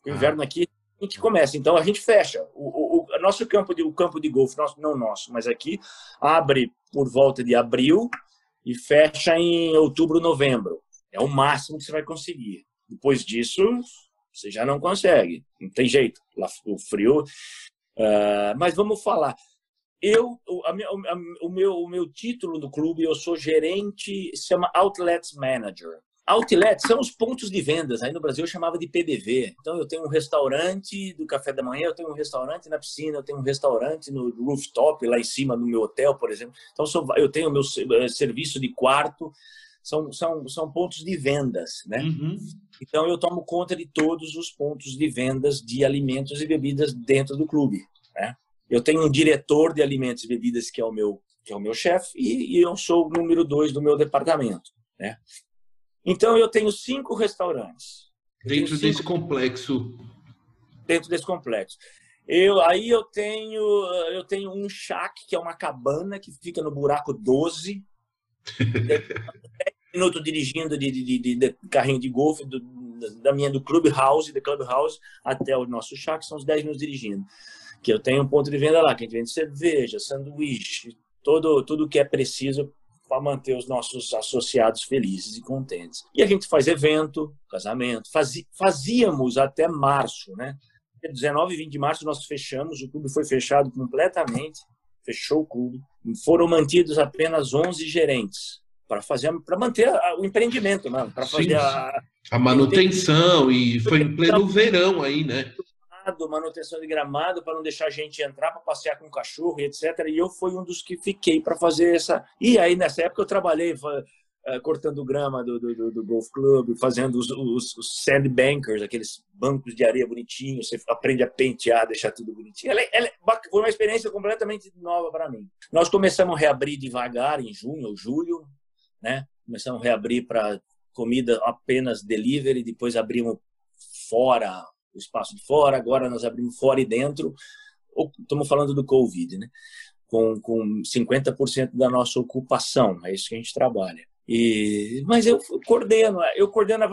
O ah. inverno aqui a gente começa. Então a gente fecha. O, o, o nosso campo de o campo de golfe, nosso, não nosso, mas aqui abre por volta de abril e fecha em outubro, novembro. É o máximo que você vai conseguir. Depois disso, você já não consegue. Não tem jeito. Lá, o frio. Uh, mas vamos falar. Eu, a, a, o, meu, o meu título do clube, eu sou gerente, se chama Outlets Manager. Outlet são os pontos de vendas. Aí no Brasil eu chamava de PDV. Então eu tenho um restaurante do café da manhã, eu tenho um restaurante na piscina, eu tenho um restaurante no rooftop lá em cima no meu hotel, por exemplo. Então eu tenho meu eh, serviço de quarto. São, são, são pontos de vendas, né? Uhum. Então eu tomo conta de todos os pontos de vendas de alimentos e bebidas dentro do clube, né? Eu tenho um diretor de alimentos e bebidas que é o meu que é o meu chefe e, e eu sou o número dois do meu departamento, né? Então eu tenho cinco restaurantes. Dentro cinco... desse complexo. Dentro desse complexo. Eu, aí eu tenho, eu tenho um shack, que é uma cabana que fica no buraco 12. 10 minutos dirigindo de, de, de, de, carrinho de golfe do, da minha do Clubhouse, do Clubhouse, até o nosso shack, são uns 10 minutos dirigindo. Que eu tenho um ponto de venda lá, que a gente vende cerveja, sanduíche, todo, tudo que é preciso para manter os nossos associados felizes e contentes. E a gente faz evento, casamento, fazíamos até março, né? 19 e 20 de março nós fechamos, o clube foi fechado completamente, fechou o clube. Foram mantidos apenas 11 gerentes para fazer para manter o empreendimento, né? para fazer a, a manutenção e foi em pleno verão aí, né? manutenção de gramado, para não deixar a gente entrar para passear com o cachorro e etc. E eu fui um dos que fiquei para fazer essa. E aí, nessa época, eu trabalhei uh, cortando grama do, do, do, golf club, fazendo os, os, os sandbankers, aqueles bancos de areia bonitinhos, você aprende a pentear, deixar tudo bonitinho. Ela, é, ela é foi uma experiência completamente nova para mim. Nós começamos a reabrir devagar em junho ou julho, né? Começamos a reabrir para comida apenas delivery, depois abrimos fora, o espaço de fora, agora nós abrimos fora e dentro. Estamos falando do Covid, né? Com, com 50% da nossa ocupação, é isso que a gente trabalha. E, mas eu coordeno, eu coordeno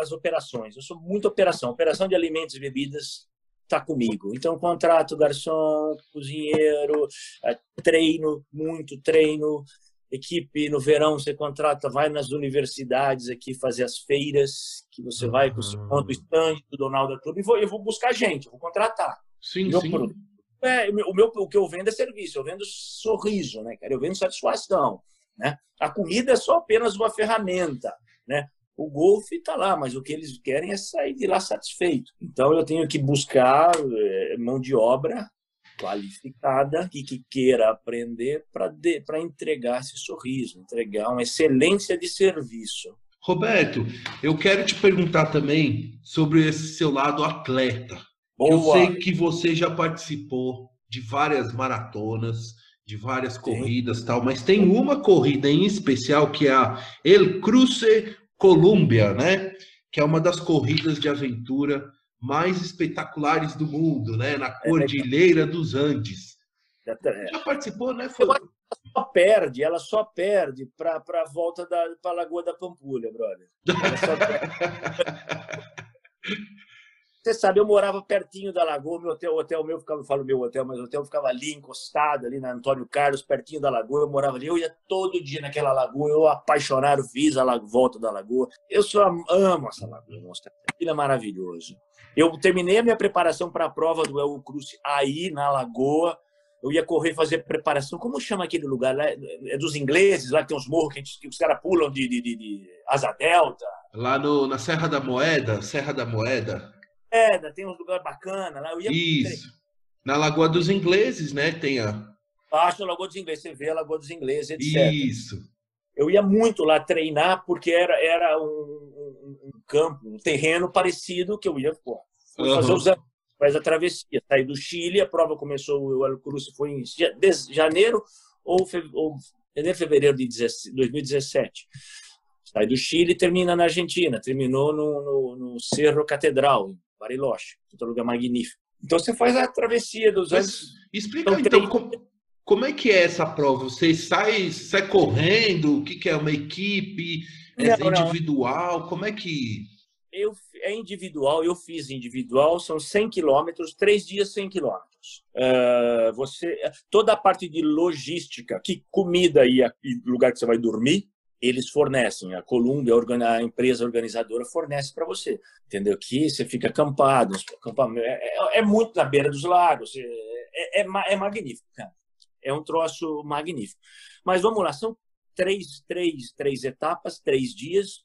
as operações. Eu sou muito operação, operação de alimentos e bebidas está comigo. Então contrato garçom, cozinheiro, eh, treino, muito treino, equipe no verão você contrata, vai nas universidades aqui fazer as feiras, que você vai com o seu uhum. stand do Donaldo Clube e vou, eu vou buscar gente, vou contratar. Sim, meu sim. Produto. É, o, meu, o que eu vendo é serviço, eu vendo sorriso, né, cara? Eu vendo satisfação, né? A comida é só apenas uma ferramenta, né? O golfe está lá, mas o que eles querem é sair de lá satisfeito. Então eu tenho que buscar é, mão de obra qualificada e que queira aprender para entregar esse sorriso, entregar uma excelência de serviço. Roberto, eu quero te perguntar também sobre esse seu lado atleta. Boa. Eu sei que você já participou de várias maratonas, de várias Sim. corridas tal, mas tem uma corrida em especial que é a El Cruce Columbia, né? Que é uma das corridas de aventura mais espetaculares do mundo, né? Na é Cordilheira dos Andes. É. Já participou, né? Foi... Ela só perde, ela só perde para a volta da pra Lagoa da Pampulha, brother. Você sabe, eu morava pertinho da lagoa, meu hotel, hotel meu ficava, eu falo meu hotel, mas o hotel ficava ali encostado, ali na Antônio Carlos, pertinho da lagoa, eu morava ali, eu ia todo dia naquela lagoa, eu apaixonado, fiz a volta da lagoa. Eu só amo essa lagoa, nossa, aquilo é maravilhoso. Eu terminei a minha preparação para a prova do El Cruz aí na lagoa, eu ia correr fazer preparação. Como chama aquele lugar lá? É dos ingleses, lá que tem uns morros que, gente, que os caras pulam de, de, de, de, asa delta. Lá no, na Serra da Moeda, Serra da Moeda. Moeda, tem uns lugares bacanas lá. Eu ia Isso. Na Lagoa dos Ingleses, né? Tem a. Acho a Lagoa dos Ingleses, você vê a Lagoa dos Ingleses, etc. Isso. Eu ia muito lá treinar porque era, era um, um, um campo, um terreno parecido que eu ia pô, uhum. fazer os faz a travessia. Saí do Chile, a prova começou, o Cruz foi em janeiro ou, fe, ou janeiro, fevereiro de 2017. Sai do Chile e termina na Argentina. Terminou no, no, no Cerro Catedral, Bariloche, outro lugar magnífico. Então você faz a travessia dos anos. Explica então, então como, como, é que é essa prova? Você sai, sai correndo? O que, que é uma equipe? É não, individual? Não. Como é que. Eu, é individual, eu fiz individual, são 100 quilômetros, três dias 100 quilômetros. Uh, você, toda a parte de logística, que comida e, e lugar que você vai dormir, eles fornecem, a Columbia, a empresa organizadora, fornece para você. Entendeu? Que você fica acampado, é, é, é, muito na beira dos lagos, é, é, é, é magnífico, cara. É um troço magnífico. Mas vamos lá, são três, três, três etapas, três dias,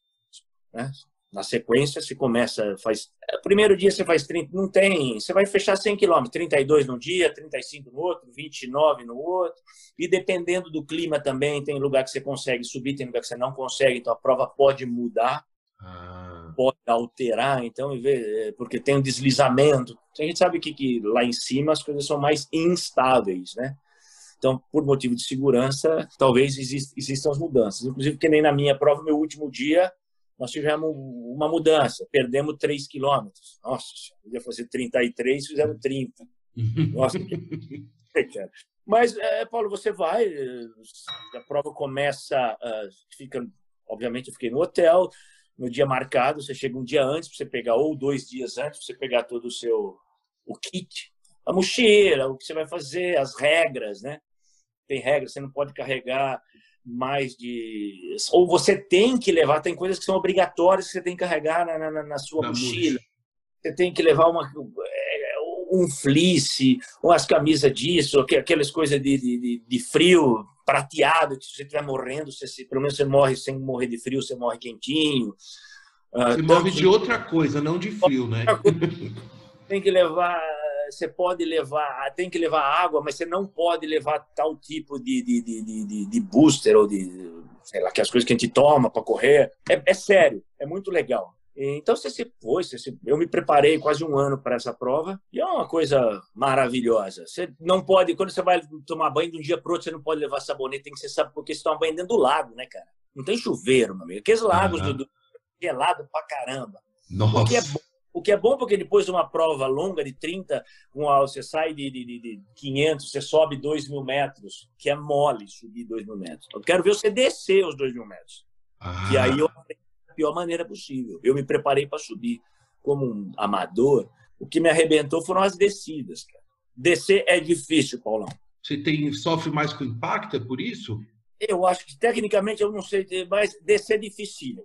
né? Na sequência, você começa, faz. É, primeiro dia você faz 30, não tem. Você vai fechar 100 km, 32 no dia, 35 no outro, 29 no outro. E dependendo do clima também, tem lugar que você consegue subir, tem lugar que você não consegue, então a prova pode mudar, ah. pode alterar, então, é, porque tem um deslizamento. A gente sabe que, que lá em cima as coisas são mais instáveis, né? Então, por motivo de segurança, talvez existam as mudanças. Inclusive, que nem na minha prova, meu último dia, nós tivemos uma mudança, perdemos 3 quilômetros. Nossa, ia fazer 33, fizemos 30. Nossa. Mas, é, Paulo, você vai, eh, a prova começa, uh, fica, obviamente, eu fiquei no hotel, no dia marcado, você chega um dia antes para você pegar, ou dois dias antes, para você pegar todo o seu o kit, a mochila, o que você vai fazer, as regras, né? Tem regras, você não pode carregar mais de. Ou você tem que levar, tem coisas que são obrigatórias que você tem que carregar na, na, na sua na mochila. Você tem que levar uma, é, um fleece, umas camisas disso, aquelas coisas de, de, de frio prateado, que se você estiver morrendo, você, se, pelo menos você morre sem morrer de frio, você morre quentinho. Ah, você uh, morre de outra coisa, não de frio, né? Tem que levar você pode levar, tem que levar água, mas você não pode levar tal tipo de, de, de, de, de booster ou de, sei lá, que as coisas que a gente toma para correr. É, é, sério, é muito legal. Então você se foi, você se, eu me preparei quase um ano para essa prova e é uma coisa maravilhosa. Você não pode, quando você vai tomar banho de um dia para outro, você não pode levar sabonete, tem que ser sabe porque você toma banho dentro do lago, né, cara? Não tem chuveiro, meu amigo. Aqueles lagos uhum. do, do, gelado pra caramba. Nossa. O que é bom o que é bom porque depois de uma prova longa de 30, você sai de, de, de 500, você sobe 2 mil metros, que é mole subir 2 mil metros. Eu quero ver você descer os 2 mil metros. Ah. E aí eu da pior maneira possível. Eu me preparei para subir como um amador. O que me arrebentou foram as descidas. Cara. Descer é difícil, Paulão. Você tem, sofre mais com impacto, é por isso? Eu acho que tecnicamente eu não sei, mas descer é difícil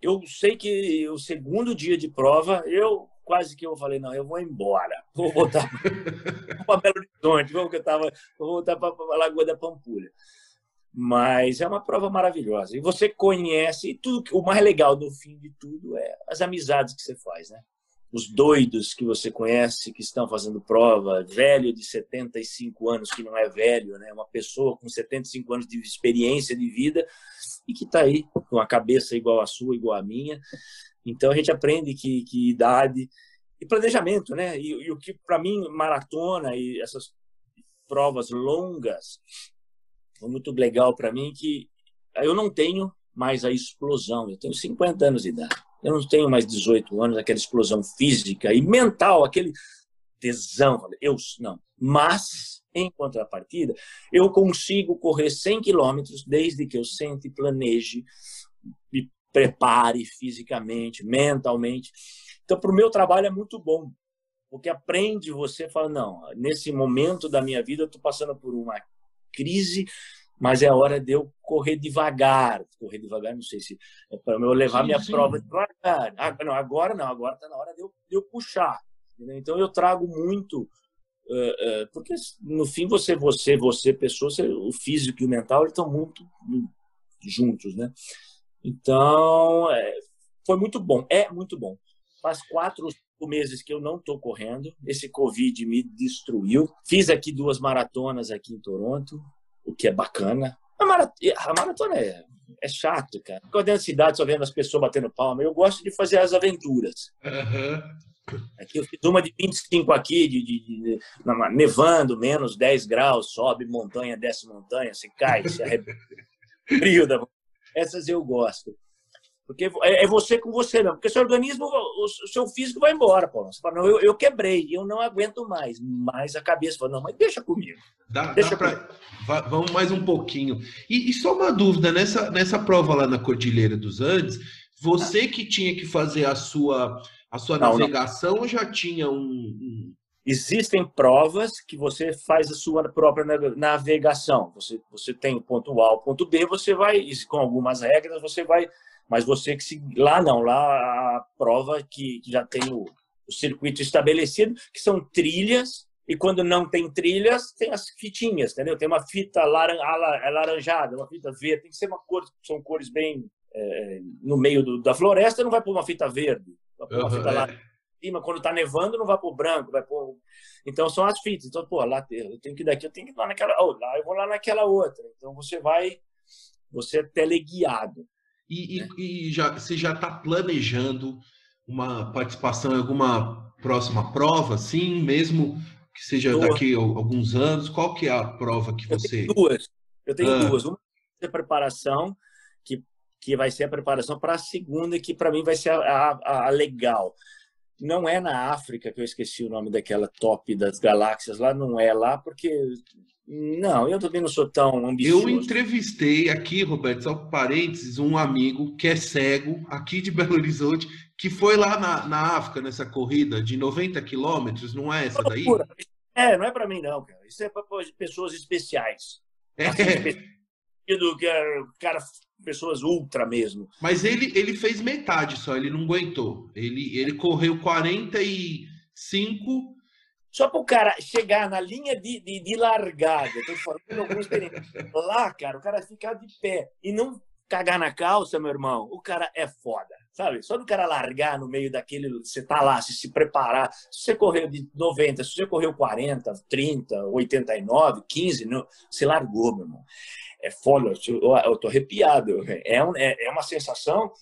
eu sei que o segundo dia de prova, eu quase que eu falei, não, eu vou embora. Vou voltar para Belo Horizonte, eu tava, vou voltar para a Lagoa da Pampulha. Mas é uma prova maravilhosa. E você conhece, e tudo, o mais legal no fim de tudo é as amizades que você faz, né? Os doidos que você conhece que estão fazendo prova, velho de 75 anos que não é velho, né? Uma pessoa com 75 anos de experiência de vida e que está aí com a cabeça igual a sua, igual a minha. Então a gente aprende que, que idade e planejamento, né? E, e o que para mim maratona e essas provas longas foi muito legal para mim que eu não tenho mais a explosão. Eu tenho 50 anos de idade. Eu não tenho mais 18 anos, aquela explosão física e mental, aquele tesão. Eu não. Mas em contrapartida, eu consigo correr 100 quilômetros desde que eu sente e planeje, me prepare fisicamente, mentalmente. Então, para o meu trabalho é muito bom, porque aprende você, fala, não, nesse momento da minha vida eu estou passando por uma crise, mas é hora de eu correr devagar. Correr devagar, não sei se é para eu levar sim, minha sim. prova devagar. Ah, não, agora não, agora está na hora de eu, de eu puxar. Então eu trago muito porque no fim você, você, você, pessoa, você, o físico e o mental estão muito juntos, né? Então é, foi muito bom, é muito bom. Faz quatro meses que eu não estou correndo, esse Covid me destruiu. Fiz aqui duas maratonas aqui em Toronto, o que é bacana. A, marat a maratona é, é chato, cara. Quando dentro da cidade só vendo as pessoas batendo palma, eu gosto de fazer as aventuras. Uhum. Aqui eu fiz uma de 25 aqui, de, de, de, nevando, menos 10 graus, sobe montanha, desce montanha, se cai, se arrebenta. Frio da... Essas eu gosto. Porque é, é você com você mesmo. Porque seu organismo, o seu físico vai embora, Paulo. Você fala, não, eu, eu quebrei, eu não aguento mais. Mas a cabeça fala, não, mas deixa comigo. Dá, deixa dá comigo. Pra... Vamos mais um pouquinho. E, e, só uma dúvida, nessa, nessa prova lá na Cordilheira dos Andes, você que tinha que fazer a sua a sua não, navegação não. já tinha um, Existem provas que você faz a sua própria navegação. Você, você tem o ponto A, o ponto B, você vai, com algumas regras, você vai. Mas você que se. Lá não, lá a prova que, que já tem o, o circuito estabelecido, que são trilhas, e quando não tem trilhas, tem as fitinhas, entendeu? Tem uma fita laran, alaranjada, uma fita verde, tem que ser uma cor, são cores bem é, no meio do, da floresta, não vai pôr uma fita verde. Fita lá é. em cima. Quando tá nevando, não vai pro branco, vai pôr. Então são as fitas. Então, pô, lá eu tenho que ir daqui, eu tenho que ir lá naquela. Oh, lá eu vou lá naquela outra. Então você vai. Você é teleguiado. E, né? e, e já, você já está planejando uma participação em alguma próxima prova, sim, mesmo que seja Tô. daqui a alguns anos? Qual que é a prova que você... Eu tenho duas. Eu tenho ah. duas. Uma é preparação, que que vai ser a preparação para a segunda, que para mim vai ser a, a, a, legal. Não é na África, que eu esqueci o nome daquela top das galáxias lá, não é lá, porque. Não, eu também não sou tão ambicioso. Eu entrevistei aqui, Roberto, só parênteses, um amigo que é cego, aqui de Belo Horizonte, que foi lá na, na África, nessa corrida de 90 quilômetros, não é essa daí? É, não é para mim, não, cara. Isso é para pessoas especiais. É. Assim, do que cara, pessoas ultra mesmo. Mas ele, ele fez metade só, ele não aguentou. Ele, ele correu 45. Só para o cara chegar na linha de, de, de largada, tô falando alguma experiência. Lá, cara, o cara ficar de pé e não cagar na calça, meu irmão, o cara é foda, sabe? Só do cara largar no meio daquele, você tá lá, se se preparar, se você correu de 90, se você correu 40, 30, 89, 15, não, você largou, meu irmão. É foda, eu, tô arrepiado. É, um, é, é uma sensação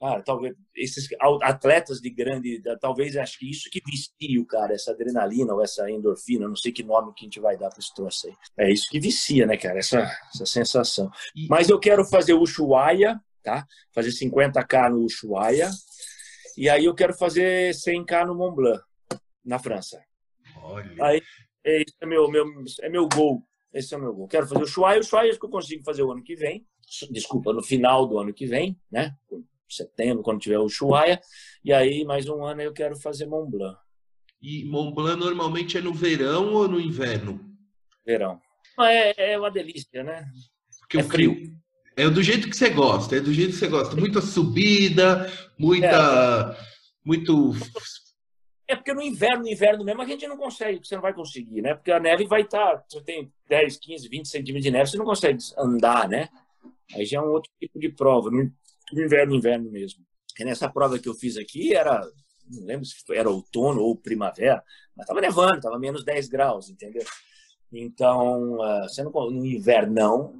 Cara, talvez esses atletas de grande, talvez acho que isso que vicia o cara, essa adrenalina ou essa endorfina, não sei que nome que a gente vai dar para esse troço aí. É isso que vicia, né, cara? Essa, essa sensação. Mas eu quero fazer o Ushuaia, tá? Fazer 50k no Ushuaia. E aí eu quero fazer 100k no Mont Blanc, na França. Olha. Aí, esse é meu, meu, é meu gol. Esse é o meu gol. Quero fazer o Ushuaia. O Ushuaia acho que eu consigo fazer o ano que vem. Desculpa, no final do ano que vem, né? setembro, quando tiver o Ushuaia. E aí, mais um ano, eu quero fazer Mont Blanc. E Mont Blanc normalmente é no verão ou no inverno? Verão. É, é uma delícia, né? Porque é frio. frio. É do jeito que você gosta, é do jeito que você gosta. Muita subida, muita. É. Muito. É porque no inverno, no inverno mesmo, a gente não consegue, você não vai conseguir, né? Porque a neve vai estar. Tá, você tem 10, 15, 20 centímetros de neve, você não consegue andar, né? Aí já é um outro tipo de prova no inverno, inverno mesmo. E nessa prova que eu fiz aqui era, não lembro se era outono ou primavera, mas estava nevando, estava menos 10 graus, entendeu? Então, ah, você não, no inverno não,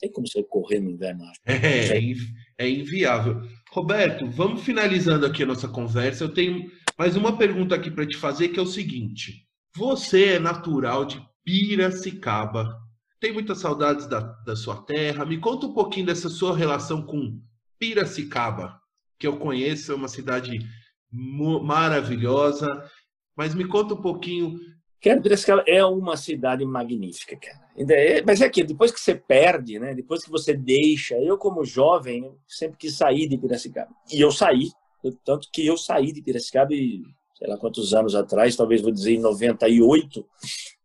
tem como você correr no inverno. Acho. É, é inviável. Roberto, vamos finalizando aqui a nossa conversa. Eu tenho mais uma pergunta aqui para te fazer, que é o seguinte: você é natural de Piracicaba? Tem muitas saudades da, da sua terra? Me conta um pouquinho dessa sua relação com Piracicaba, que eu conheço, é uma cidade maravilhosa. Mas me conta um pouquinho. Cara, Piracicaba é uma cidade magnífica, cara. Mas é que depois que você perde, né? Depois que você deixa, eu como jovem sempre quis sair de Piracicaba. E eu saí, tanto que eu saí de Piracicaba e sei lá quantos anos atrás, talvez vou dizer em 98,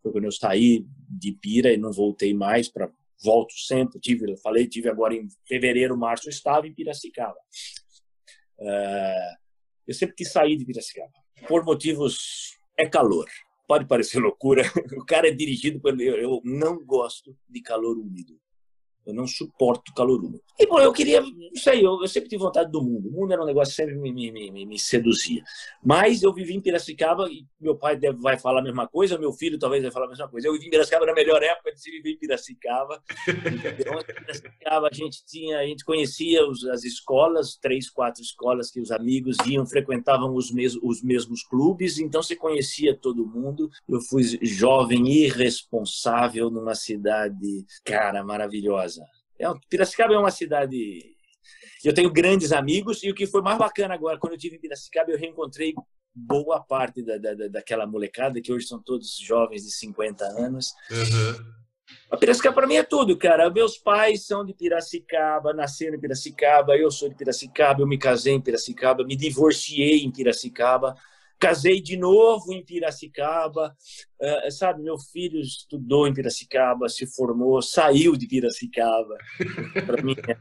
foi quando eu saí de Pira e não voltei mais para volto sempre. Tive, eu falei, tive agora em fevereiro, março, eu estava em Piracicaba. Uh, eu sempre quis sair de Piracicaba por motivos é calor. Pode parecer loucura. O cara é dirigido eu, eu não gosto de calor úmido. Eu não suporto calor úmido. E, bom, eu queria, não sei, eu, eu, sempre tive vontade do mundo. O mundo era um negócio que sempre me, me, me, me seduzia. Mas eu vivi em Piracicaba e meu pai deve, vai falar a mesma coisa, meu filho talvez vai falar a mesma coisa. Eu vivi em Piracicaba na melhor época de se viver em Piracicaba. Em Piracicaba a gente tinha, a gente conhecia os, as escolas, três, quatro escolas que os amigos iam, frequentavam os, mes, os mesmos clubes, então você conhecia todo mundo. Eu fui jovem irresponsável numa cidade, cara, maravilhosa é, Piracicaba é uma cidade. Eu tenho grandes amigos e o que foi mais bacana agora, quando eu tive em Piracicaba, eu reencontrei boa parte da, da, daquela molecada, que hoje são todos jovens de 50 anos. Uhum. A Piracicaba para mim é tudo, cara. Meus pais são de Piracicaba, nasceram em Piracicaba, eu sou de Piracicaba, eu me casei em Piracicaba, me divorciei em Piracicaba. Casei de novo em Piracicaba, uh, sabe? Meu filho estudou em Piracicaba, se formou, saiu de Piracicaba. Para mim, é,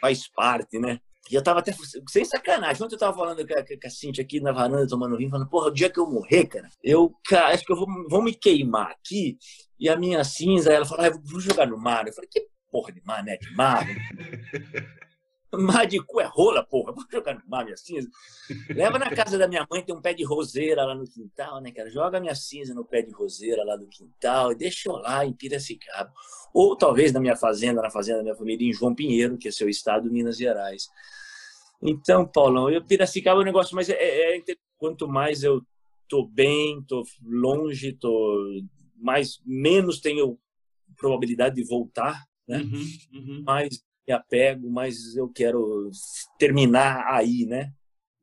faz parte, né? E eu tava até, sem sacanagem, ontem eu tava falando com a, com a Cintia aqui na varanda, tomando vinho, falando, porra, o dia que eu morrer, cara, eu cara, acho que eu vou, vou me queimar aqui, e a minha cinza, ela falou, ah, vou jogar no mar. Eu falei, que porra de mar, né? De mar? Mar de cu é rola, porra. Vou jogar no mar minha cinza. Leva na casa da minha mãe, tem um pé de roseira lá no quintal, né, cara? Joga minha cinza no pé de roseira lá do quintal e deixa eu lá em Piracicaba. Ou talvez na minha fazenda, na fazenda da minha família, em João Pinheiro, que é seu estado, Minas Gerais. Então, Paulão, eu, Piracicaba é um negócio, mas é, é, é, quanto mais eu tô bem, tô longe, tô mais menos tenho probabilidade de voltar, né? Uhum, uhum. Mais me apego, mas eu quero terminar aí, né?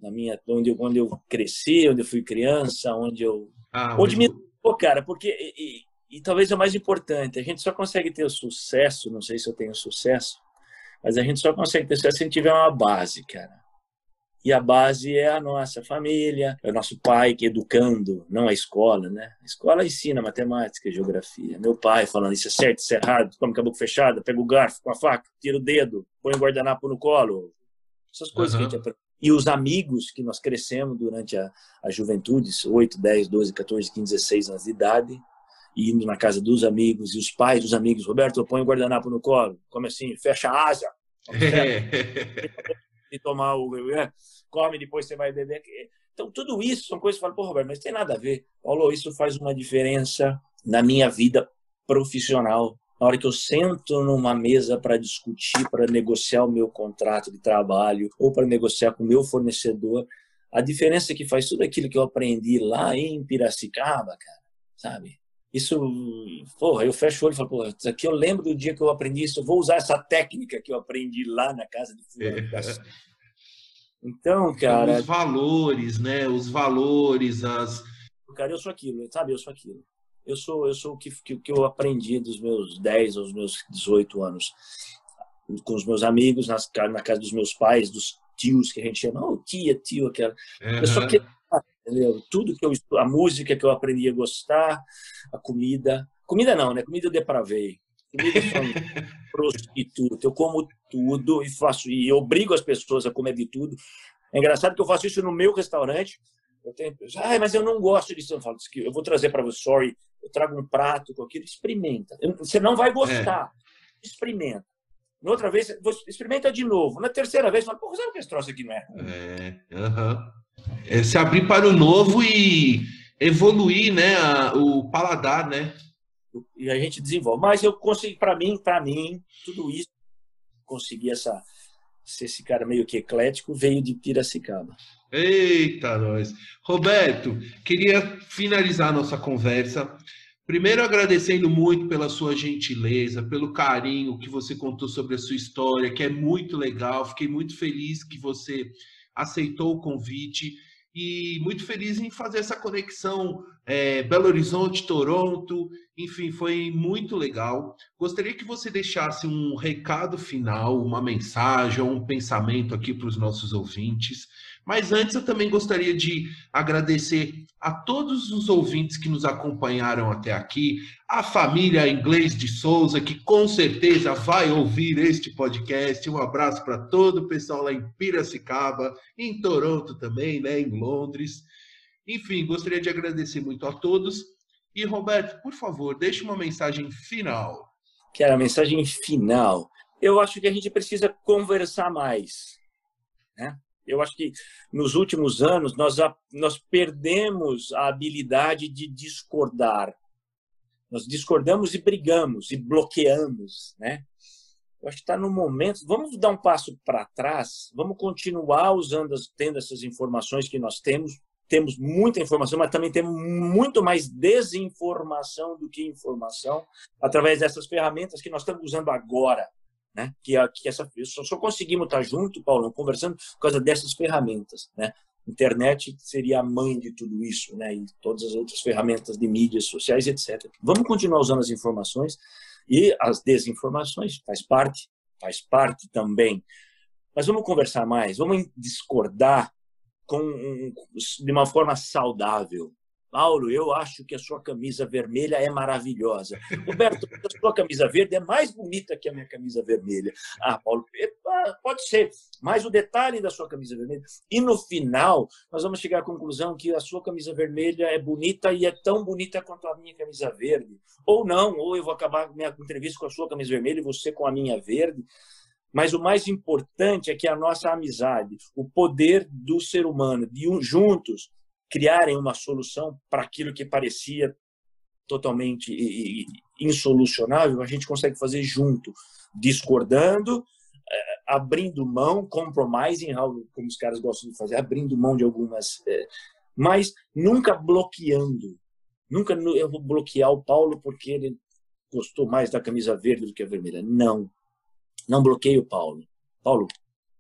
Na minha, onde eu, onde eu cresci, onde eu fui criança, onde eu, ah, onde me, pô, cara, porque e, e, e, talvez é o mais importante, a gente só consegue ter o sucesso, não sei se eu tenho sucesso, mas a gente só consegue ter sucesso se a gente tiver uma base, cara. E a base é a nossa família, é o nosso pai que educando, não a escola, né? A escola ensina matemática, geografia. Meu pai falando isso é certo, isso é errado, come com a boca fechada, pega o garfo com a faca, tira o dedo, põe o guardanapo no colo. Essas coisas uhum. que a gente aprende. E os amigos que nós crescemos durante a, a juventude, 8, 10, 12, 14, 15, 16 anos de idade, indo na casa dos amigos, e os pais dos amigos, Roberto, põe o guardanapo no colo, como assim, fecha a asa, Tomar o. É, come, depois você vai beber. Então, tudo isso são coisas que eu falo, pô, Roberto, mas tem nada a ver. Paulo, isso faz uma diferença na minha vida profissional. Na hora que eu sento numa mesa para discutir, para negociar o meu contrato de trabalho ou para negociar com o meu fornecedor, a diferença é que faz tudo aquilo que eu aprendi lá em Piracicaba, cara, sabe? Isso, porra, eu fecho o olho e falo, porra, isso aqui eu lembro do dia que eu aprendi isso, eu vou usar essa técnica que eu aprendi lá na casa de fulano. Então, cara. Os valores, né? Os valores, as. Cara, eu sou aquilo, sabe? Eu sou aquilo. Eu sou, eu sou o que, que, que eu aprendi dos meus 10 aos meus 18 anos. Com os meus amigos, nas, na casa dos meus pais, dos tios que a gente chama, oh, tia, tio, aquela. Uhum. Eu sou aquele, entendeu? Tudo que eu a música que eu aprendi a gostar, a comida. Comida não, né? Comida eu depravei. Comida eu prostituta. Eu como tudo e faço e obrigo as pessoas a comer de tudo. É engraçado que eu faço isso no meu restaurante. Eu tenho, ah, mas eu não gosto disso. Eu falo, eu vou trazer para você, sorry, eu trago um prato com aquilo, experimenta. Você não vai gostar. É. Experimenta. Na outra vez, experimenta de novo. Na terceira vez, fala, pô, sabe que esse troço aqui não é? É, uhum. É se abrir para o novo e evoluir, né, a, o paladar, né? E a gente desenvolve. Mas eu consegui, para mim, para mim, tudo isso, consegui essa, ser esse cara meio que eclético, veio de Piracicaba. Eita, nós. Roberto, queria finalizar nossa conversa. Primeiro, agradecendo muito pela sua gentileza, pelo carinho que você contou sobre a sua história, que é muito legal. Fiquei muito feliz que você aceitou o convite e muito feliz em fazer essa conexão é, Belo Horizonte, Toronto, enfim, foi muito legal. Gostaria que você deixasse um recado final, uma mensagem, um pensamento aqui para os nossos ouvintes. Mas antes eu também gostaria de agradecer a todos os ouvintes que nos acompanharam até aqui, a família Inglês de Souza, que com certeza vai ouvir este podcast. Um abraço para todo o pessoal lá em Piracicaba, em Toronto também, né, em Londres. Enfim, gostaria de agradecer muito a todos. E Roberto, por favor, deixe uma mensagem final. Que era a mensagem final. Eu acho que a gente precisa conversar mais, né? Eu acho que nos últimos anos nós, nós perdemos a habilidade de discordar. Nós discordamos e brigamos e bloqueamos, né? Eu acho que está no momento. Vamos dar um passo para trás. Vamos continuar usando, tendo essas informações que nós temos. Temos muita informação, mas também temos muito mais desinformação do que informação através dessas ferramentas que nós estamos usando agora né? Que, que essa só, só conseguimos estar junto, Paulo, conversando por causa dessas ferramentas, né? Internet seria a mãe de tudo isso, né? E todas as outras ferramentas de mídias sociais, etc. Vamos continuar usando as informações e as desinformações faz parte, faz parte também. Mas vamos conversar mais, vamos discordar com de uma forma saudável, Paulo, eu acho que a sua camisa vermelha é maravilhosa. Roberto, a sua camisa verde é mais bonita que a minha camisa vermelha. Ah, Paulo, pode ser, mas o detalhe da sua camisa vermelha. E no final, nós vamos chegar à conclusão que a sua camisa vermelha é bonita e é tão bonita quanto a minha camisa verde. Ou não, ou eu vou acabar minha entrevista com a sua camisa vermelha e você com a minha verde. Mas o mais importante é que a nossa amizade, o poder do ser humano, de um, juntos, criarem uma solução para aquilo que parecia totalmente insolucionável, a gente consegue fazer junto, discordando, eh, abrindo mão, compromising, como os caras gostam de fazer, abrindo mão de algumas, eh, mas nunca bloqueando. Nunca eu vou bloquear o Paulo porque ele gostou mais da camisa verde do que a vermelha. Não. Não bloqueio o Paulo. Paulo,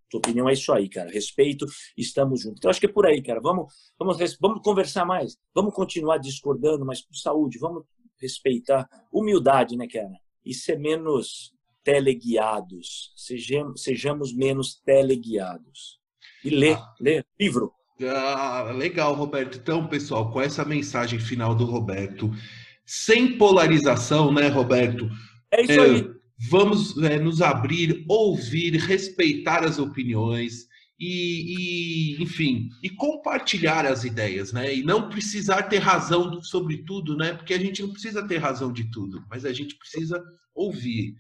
tua opinião é isso aí, cara. Respeito, estamos juntos. Então, acho que é por aí, cara. Vamos, vamos, vamos conversar mais. Vamos continuar discordando, mas por saúde. Vamos respeitar. Humildade, né, cara? E ser menos teleguiados. Sejamos, sejamos menos teleguiados. E ler, ah. ler livro. Ah, legal, Roberto. Então, pessoal, com essa mensagem final do Roberto, sem polarização, né, Roberto? É isso aí vamos é, nos abrir, ouvir, respeitar as opiniões e, e, enfim, e compartilhar as ideias, né? E não precisar ter razão sobre tudo, né? Porque a gente não precisa ter razão de tudo, mas a gente precisa ouvir.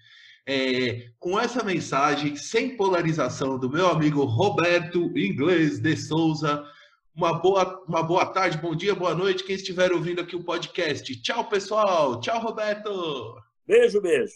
É, com essa mensagem, sem polarização, do meu amigo Roberto Inglês de Souza. Uma boa, uma boa tarde, bom dia, boa noite, quem estiver ouvindo aqui o podcast. Tchau, pessoal. Tchau, Roberto. Beijo, beijo.